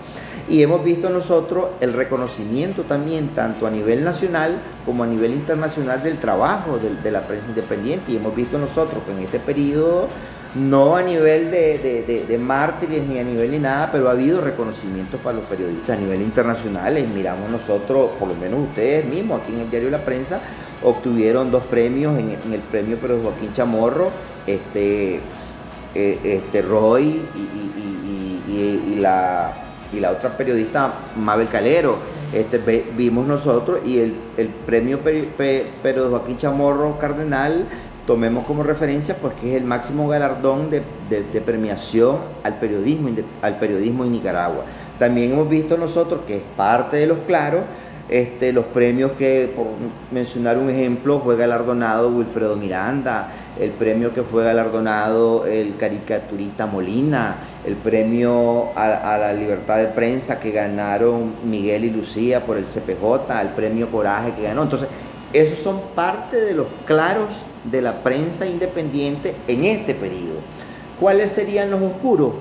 Y hemos visto nosotros el reconocimiento también, tanto a nivel nacional como a nivel internacional, del trabajo de, de la prensa independiente. Y hemos visto nosotros que en este periodo no a nivel de, mártires ni a nivel ni nada, pero ha habido reconocimientos para los periodistas a nivel internacional. Y miramos nosotros, por lo menos ustedes mismos, aquí en el diario La Prensa, obtuvieron dos premios en, el premio Pedro Joaquín Chamorro, este, eh, este Roy y, la, y la otra periodista Mabel Calero. Este, vimos nosotros y el, premio Pedro Joaquín Chamorro Cardenal tomemos como referencia porque es el máximo galardón de, premiación al periodismo, al periodismo en Nicaragua. También hemos visto nosotros que es parte de los claros, este, los premios que, por mencionar un ejemplo, fue galardonado Wilfredo Miranda, el premio que fue galardonado el caricaturista Molina, el premio a, a, la libertad de prensa que ganaron Miguel y Lucía por el CPJ, el premio Coraje que ganó. Entonces, esos son parte de los claros de la prensa independiente en este periodo. ¿Cuáles serían los oscuros?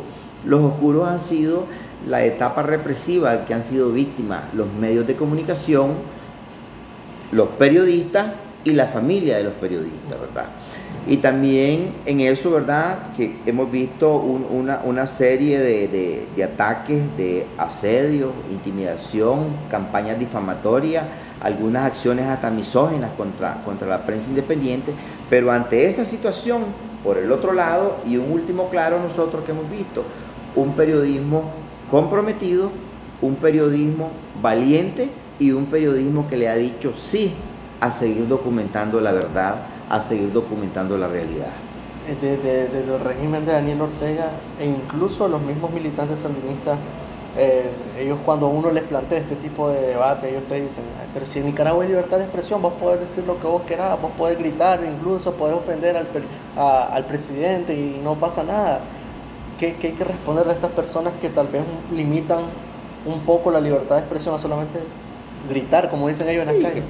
Los oscuros han sido la etapa represiva que han sido víctimas los medios de comunicación, los periodistas y la familia de los periodistas, ¿verdad? Y también en eso, ¿verdad? Que hemos visto una, serie de, ataques, de asedio, intimidación, campañas difamatorias, algunas acciones hasta misóginas contra, contra la prensa independiente, pero ante esa situación, por el otro lado, y un último claro nosotros que hemos visto, un periodismo comprometido, un periodismo valiente y un periodismo que le ha dicho sí a seguir documentando la verdad, a seguir documentando la realidad. Desde, eh, desde el régimen de Daniel Ortega e incluso los mismos militantes sandinistas, eh, ellos cuando uno les plantea este tipo de debate, ellos te dicen, pero si en Nicaragua hay libertad de expresión, vos podés decir lo que vos querás, vos podés gritar, incluso podés ofender al, al presidente y no pasa nada. ¿Qué, ¿Qué, hay que responderle a estas personas que tal vez limitan un poco la libertad de expresión a solamente gritar, como dicen ellos en la calle?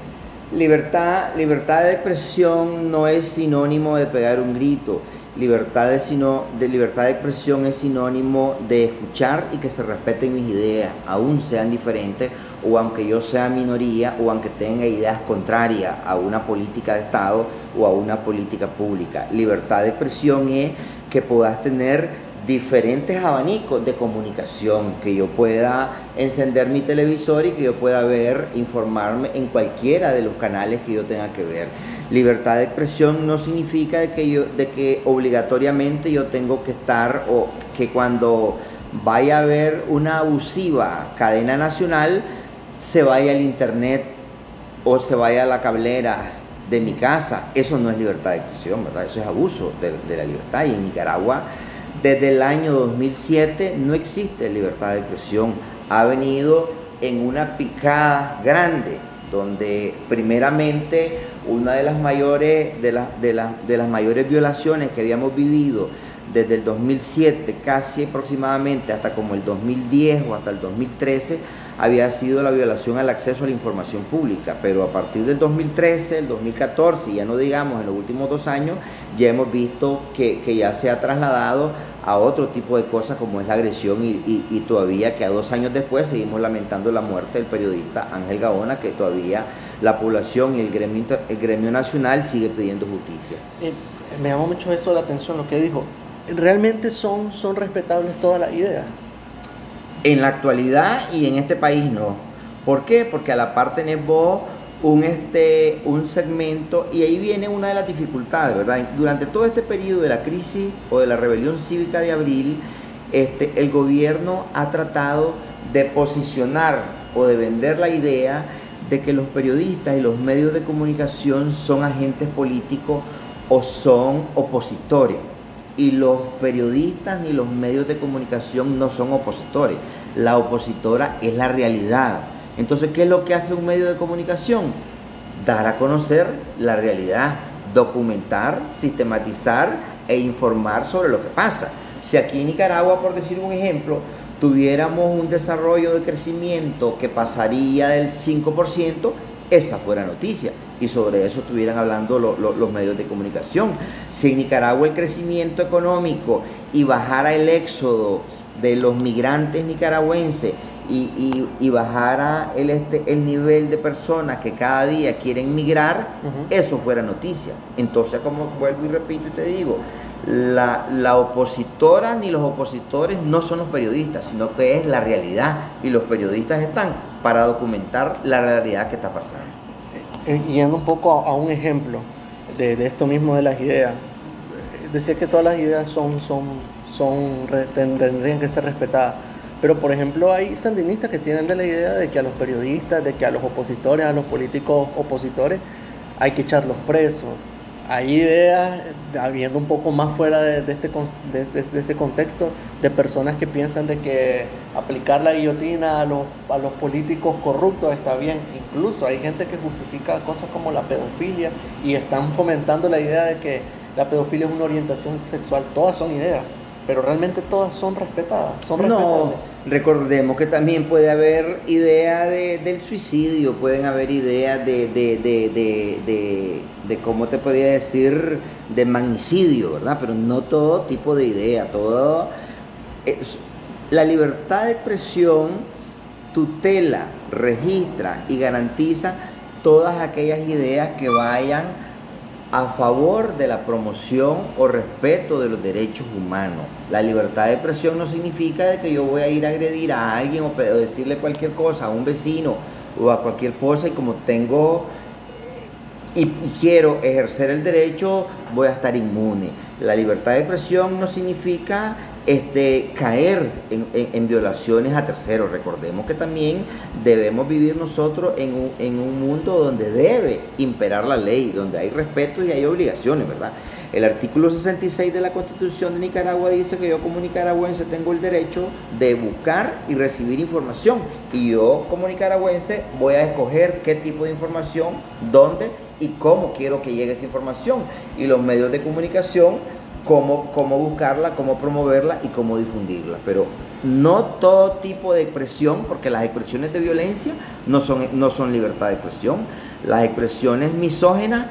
Libertad, libertad de expresión no es sinónimo de pegar un grito. Libertad de, sino, de libertad de expresión es sinónimo de escuchar y que se respeten mis ideas, aún sean diferentes o aunque yo sea minoría o aunque tenga ideas contrarias a una política de Estado o a una política pública. Libertad de expresión es que puedas tener diferentes abanicos de comunicación, que yo pueda encender mi televisor y que yo pueda ver, informarme en cualquiera de los canales que yo tenga que ver. Libertad de expresión no significa de que, yo, de que obligatoriamente yo tengo que estar o que cuando vaya a haber una abusiva cadena nacional se vaya al internet o se vaya a la cablera de mi casa. Eso no es libertad de expresión, ¿verdad? Eso es abuso de, de la libertad y en Nicaragua desde el año 2007 no existe libertad de expresión. Ha venido en una picada grande, donde primeramente una de las mayores, de, de, las mayores violaciones que habíamos vivido desde el 2007, casi aproximadamente hasta como el 2010 o hasta el 2013, había sido la violación al acceso a la información pública, pero a partir del 2013, el 2014, ya no digamos en los últimos dos años, ya hemos visto que, que ya se ha trasladado a otro tipo de cosas como es la agresión y, todavía que a dos años después seguimos lamentando la muerte del periodista Ángel Gaona, que todavía la población y el gremio, el gremio nacional sigue pidiendo justicia. Eh, me llamó mucho eso la atención lo que dijo. ¿Realmente son, son respetables todas las ideas? En la actualidad y en este país no. ¿Por qué? Porque a la parte tenés vos un, este, un segmento y ahí viene una de las dificultades, ¿verdad? Durante todo este periodo de la crisis o de la rebelión cívica de abril, este, el gobierno ha tratado de posicionar o de vender la idea de que los periodistas y los medios de comunicación son agentes políticos o son opositores. Y los periodistas ni los medios de comunicación no son opositores. La opositora es la realidad entonces, ¿qué es lo que hace un medio de comunicación? Dar a conocer la realidad, documentar, sistematizar e informar sobre lo que pasa. Si aquí en Nicaragua, por decir un ejemplo, tuviéramos un desarrollo de crecimiento que pasaría del 5%, esa fuera noticia. Y sobre eso estuvieran hablando los medios de comunicación. Si en Nicaragua el crecimiento económico y bajara el éxodo de los migrantes nicaragüenses y, y, bajara el, este, el nivel de personas que cada día quieren migrar, eso fuera noticia. Entonces, como vuelvo y repito y te digo, la, la, opositora ni los opositores no son los periodistas, sino que es la realidad. Y los periodistas están para documentar la realidad que está pasando. Eh, eh, yendo un poco a, un ejemplo de, de, esto mismo de las ideas, decía que todas las ideas son, son, son, tendrían que ser respetadas pero, por ejemplo, hay sandinistas que tienen de la idea de que a los periodistas, de que a los opositores, a los políticos opositores, hay que echarlos presos. Hay ideas, habiendo un poco más fuera de, este, de, este contexto, de personas que piensan de que aplicar la guillotina a los, a los políticos corruptos está bien. Incluso hay gente que justifica cosas como la pedofilia y están fomentando la idea de que la pedofilia es una orientación sexual. Todas son ideas pero realmente todas son respetadas, son respetables. No Recordemos que también puede haber idea de, del suicidio, pueden haber ideas de, de, de, cómo te podría decir, de magnicidio, ¿verdad? Pero no todo tipo de idea, todo... la libertad de expresión tutela, registra y garantiza todas aquellas ideas que vayan a favor de la promoción o respeto de los derechos humanos. La libertad de expresión no significa que yo voy a ir a agredir a alguien o decirle cualquier cosa a un vecino o a cualquier cosa y como tengo y, y quiero ejercer el derecho voy a estar inmune. La libertad de expresión no significa este, caer en, violaciones a terceros. Recordemos que también debemos vivir nosotros en un, en un, mundo donde debe imperar la ley, donde hay respeto y hay obligaciones, ¿verdad? El artículo 66 de la Constitución de Nicaragua dice que yo como nicaragüense tengo el derecho de buscar y recibir información. Y yo como nicaragüense voy a escoger qué tipo de información, dónde y cómo quiero que llegue esa información. Y los medios de comunicación cómo, cómo buscarla, cómo promoverla y cómo difundirla. Pero no todo tipo de expresión, porque las expresiones de violencia no son, no son libertad de expresión. Las expresiones misógenas,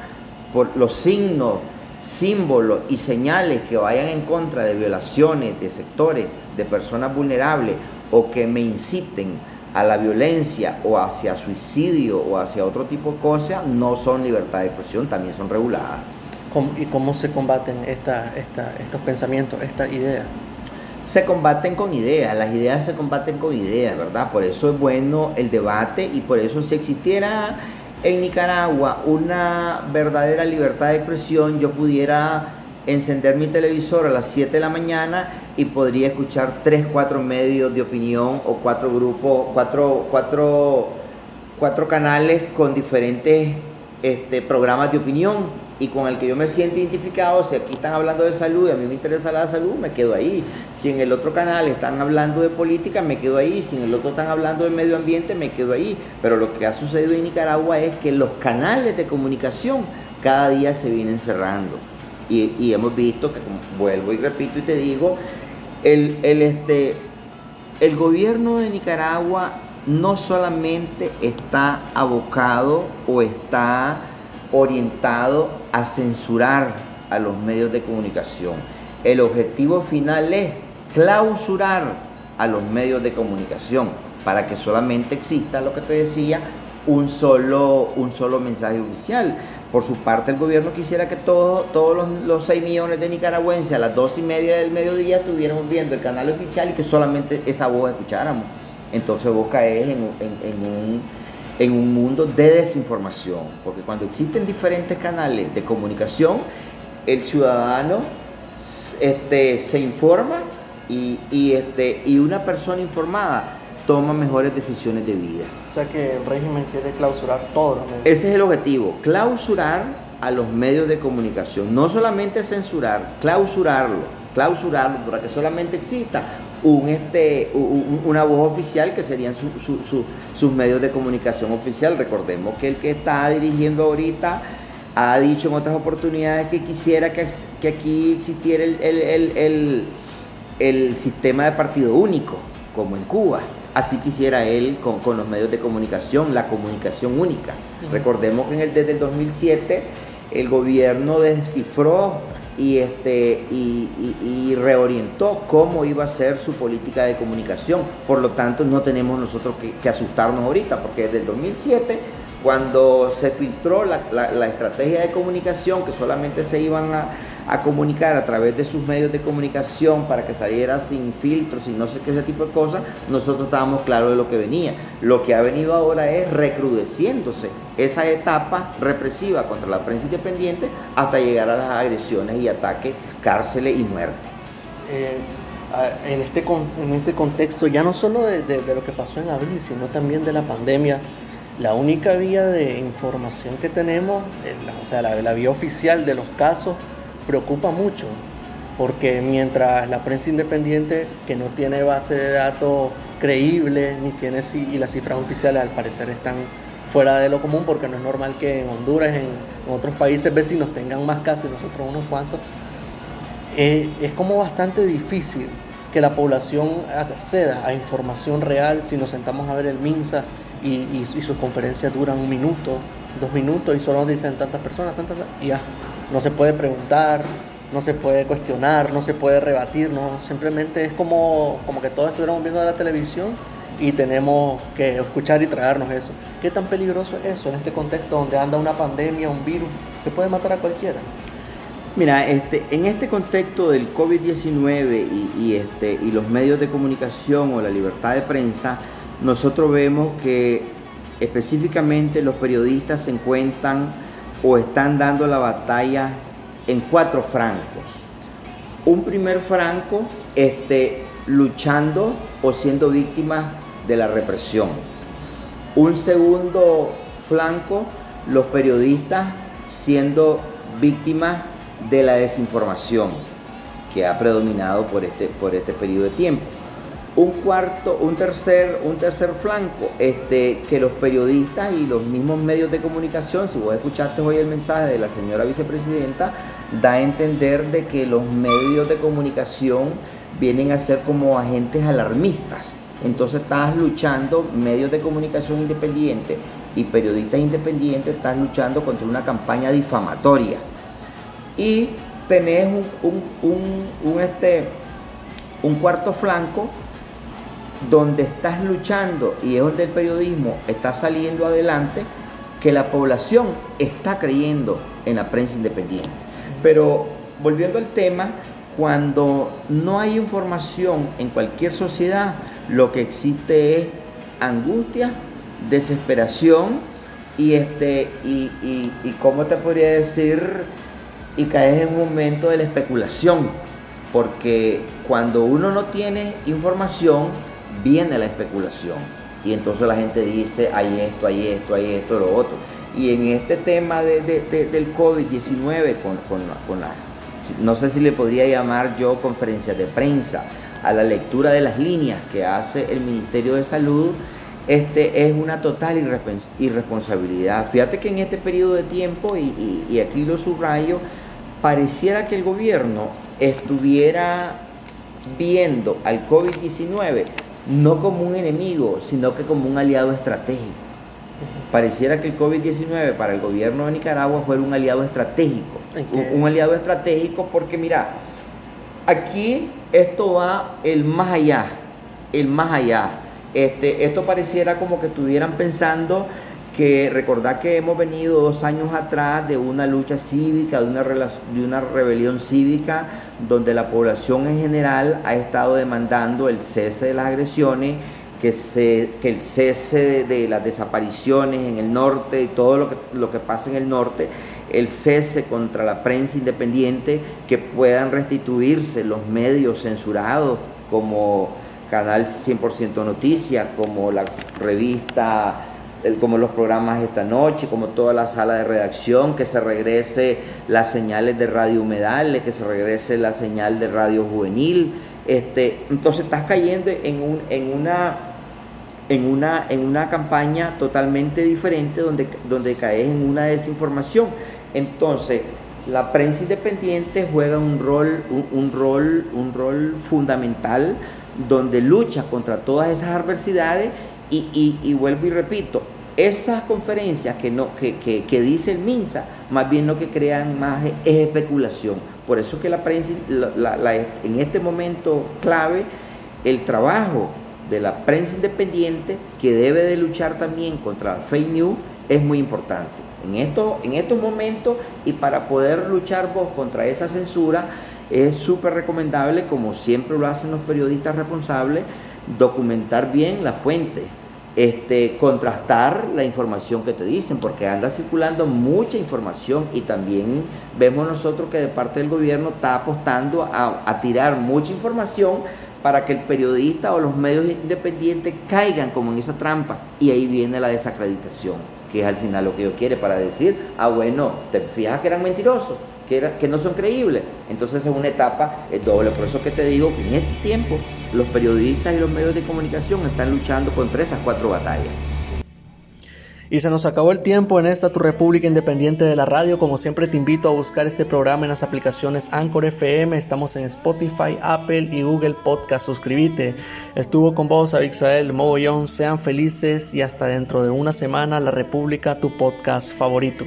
por los signos, símbolos y señales que vayan en contra de violaciones de sectores, de personas vulnerables o que me inciten a la violencia o hacia suicidio o hacia otro tipo de cosas, no son libertad de expresión, también son reguladas y cómo se combaten esta, esta, estos pensamientos, estas ideas. Se combaten con ideas, las ideas se combaten con ideas, ¿verdad? Por eso es bueno el debate y por eso si existiera en Nicaragua una verdadera libertad de expresión, yo pudiera encender mi televisor a las 7 de la mañana y podría escuchar 3, 4 medios de opinión o cuatro grupos, cuatro, cuatro, cuatro canales con diferentes este, programas de opinión y con el que yo me siento identificado, si aquí están hablando de salud y a mí me interesa la salud, me quedo ahí. Si en el otro canal están hablando de política, me quedo ahí. Si en el otro están hablando de medio ambiente, me quedo ahí. Pero lo que ha sucedido en Nicaragua es que los canales de comunicación cada día se vienen cerrando. Y, hemos visto que, vuelvo y repito y te digo, el, el, este, el gobierno de Nicaragua no solamente está abocado o está orientado a censurar a los medios de comunicación. El objetivo final es clausurar a los medios de comunicación para que solamente exista lo que te decía, un solo, un solo mensaje oficial. Por su parte, el gobierno quisiera que todos los, 6 millones de nicaragüenses a las 2 y media del mediodía estuviéramos viendo el canal oficial y que solamente esa voz escucháramos. Entonces vos caes en un en un mundo de desinformación, porque cuando existen diferentes canales de comunicación, el ciudadano este, se informa y, este, y una persona informada toma mejores decisiones de vida. O sea que el régimen quiere clausurar todos los medios. Ese es el objetivo, clausurar a los medios de comunicación, no solamente censurar, clausurarlo, clausurarlo para que solamente exista un, este, una voz oficial que serían sus medios de comunicación oficial. Recordemos que el que está dirigiendo ahorita ha dicho en otras oportunidades que quisiera que, aquí existiera el, el, sistema de partido único, como en Cuba. Así quisiera él con, los medios de comunicación, la comunicación única. Recordemos que en el, desde el 2007 el gobierno descifró y, este, y, reorientó cómo iba a ser su política de comunicación. Por lo tanto, no tenemos nosotros que, asustarnos ahorita, porque desde el 2007, cuando se filtró la, la estrategia de comunicación, que solamente se iban a, a comunicar a través de sus medios de comunicación para que saliera sin filtros y no sé qué ese tipo de cosas, nosotros estábamos claros de lo que venía. Lo que ha venido ahora es recrudeciéndose esa etapa represiva contra la prensa independiente hasta llegar a las agresiones y ataques, cárceles y muerte. Eh, en, este, en este contexto, ya no solo de, lo que pasó en abril, sino también de la pandemia, la única vía de información que tenemos, o sea, la vía oficial de los casos, preocupa mucho, porque mientras la prensa independiente, que no tiene base de datos creíble, ni tiene y las cifras oficiales al parecer están fuera de lo común, porque no es normal que en Honduras, en, otros países vecinos tengan más casos y nosotros unos cuantos, eh, es como bastante difícil que la población acceda a información real si nos sentamos a ver el MINSA y, sus conferencias duran un minuto, dos minutos y solo dicen tantas personas, tantas, y ya. No se puede preguntar, no se puede cuestionar, no se puede rebatir, no, simplemente es como, como que todos estuviéramos viendo la televisión y tenemos que escuchar y traernos eso. ¿Qué tan peligroso es eso en este contexto donde anda una pandemia, un virus que puede matar a cualquiera? Mira, este, en este contexto del COVID-19 y, este, y los medios de comunicación o la libertad de prensa, nosotros vemos que específicamente los periodistas se encuentran o están dando la batalla en cuatro francos. Un primer franco este, luchando o siendo víctima de la represión. Un segundo flanco, los periodistas siendo víctimas de la desinformación que ha predominado por este, por este periodo de tiempo un cuarto, un tercer, un tercer flanco, este, que los periodistas y los mismos medios de comunicación, si vos escuchaste hoy el mensaje de la señora vicepresidenta, da a entender de que los medios de comunicación vienen a ser como agentes alarmistas. Entonces estás luchando, medios de comunicación independientes y periodistas independientes están luchando contra una campaña difamatoria. Y tenés un, un, este, un cuarto flanco donde estás luchando y es donde el periodismo está saliendo adelante, que la población está creyendo en la prensa independiente. Pero volviendo al tema, cuando no hay información en cualquier sociedad, lo que existe es angustia, desesperación y este y, y cómo te podría decir y caes en un momento de la especulación porque cuando uno no tiene información viene la especulación. Y entonces la gente dice, hay esto, hay esto, hay esto, lo otro. Y en este tema de, del COVID-19, con, con, la, no sé si le podría llamar yo conferencia de prensa, a la lectura de las líneas que hace el Ministerio de Salud, este, es una total irresponsabilidad. Fíjate que en este periodo de tiempo, y aquí lo subrayo, pareciera que el gobierno estuviera viendo al COVID-19 no como un enemigo, sino que como un aliado estratégico. Pareciera que el COVID-19 para el gobierno de Nicaragua fuera un aliado estratégico. Un, aliado estratégico porque mira, aquí esto va el más allá, el más allá. Este, esto pareciera como que estuvieran pensando que recordar que hemos venido dos años atrás de una lucha cívica, de una, de una rebelión cívica, donde la población en general ha estado demandando el cese de las agresiones, que, se, que el cese de, las desapariciones en el norte y todo lo que, lo que pasa en el norte, el cese contra la prensa independiente, que puedan restituirse los medios censurados como Canal 100% Noticias, como la revista como los programas esta noche, como toda la sala de redacción, que se regrese las señales de radio humedales, que se regrese la señal de radio juvenil. Este, entonces estás cayendo en, un, en, una, en, una, en una campaña totalmente diferente donde, donde caes en una desinformación. Entonces, la prensa independiente juega un rol, un, rol, un rol fundamental donde lucha contra todas esas adversidades y, vuelvo y repito, esas conferencias que, no, que, dice el MINSA, más bien lo que crean más es, especulación. Por eso que la prensa, en este momento clave, el trabajo de la prensa independiente, que debe de luchar también contra la fake news, es muy importante. En, esto, en estos momentos, y para poder luchar vos contra esa censura, es súper recomendable, como siempre lo hacen los periodistas responsables, documentar bien la fuente, este, contrastar la información que te dicen, porque anda circulando mucha información y también vemos nosotros que de parte del gobierno está apostando a, a tirar mucha información para que el periodista o los medios independientes caigan como en esa trampa. Y ahí viene la desacreditación, que es al final lo que yo quiere para decir, ah bueno, te fijas que eran mentirosos, que, no son creíbles. Entonces es una etapa doble. Por eso que te digo que en este tiempo los periodistas y los medios de comunicación están luchando contra esas cuatro batallas. Y se nos acabó el tiempo en esta tu República Independiente de la Radio. Como siempre te invito a buscar este programa en las aplicaciones Anchor FM. Estamos en Spotify, Apple y Google Podcast. Suscríbete. Estuvo con vos Abixael Mogollón. Sean felices y hasta dentro de una semana La República, tu podcast favorito.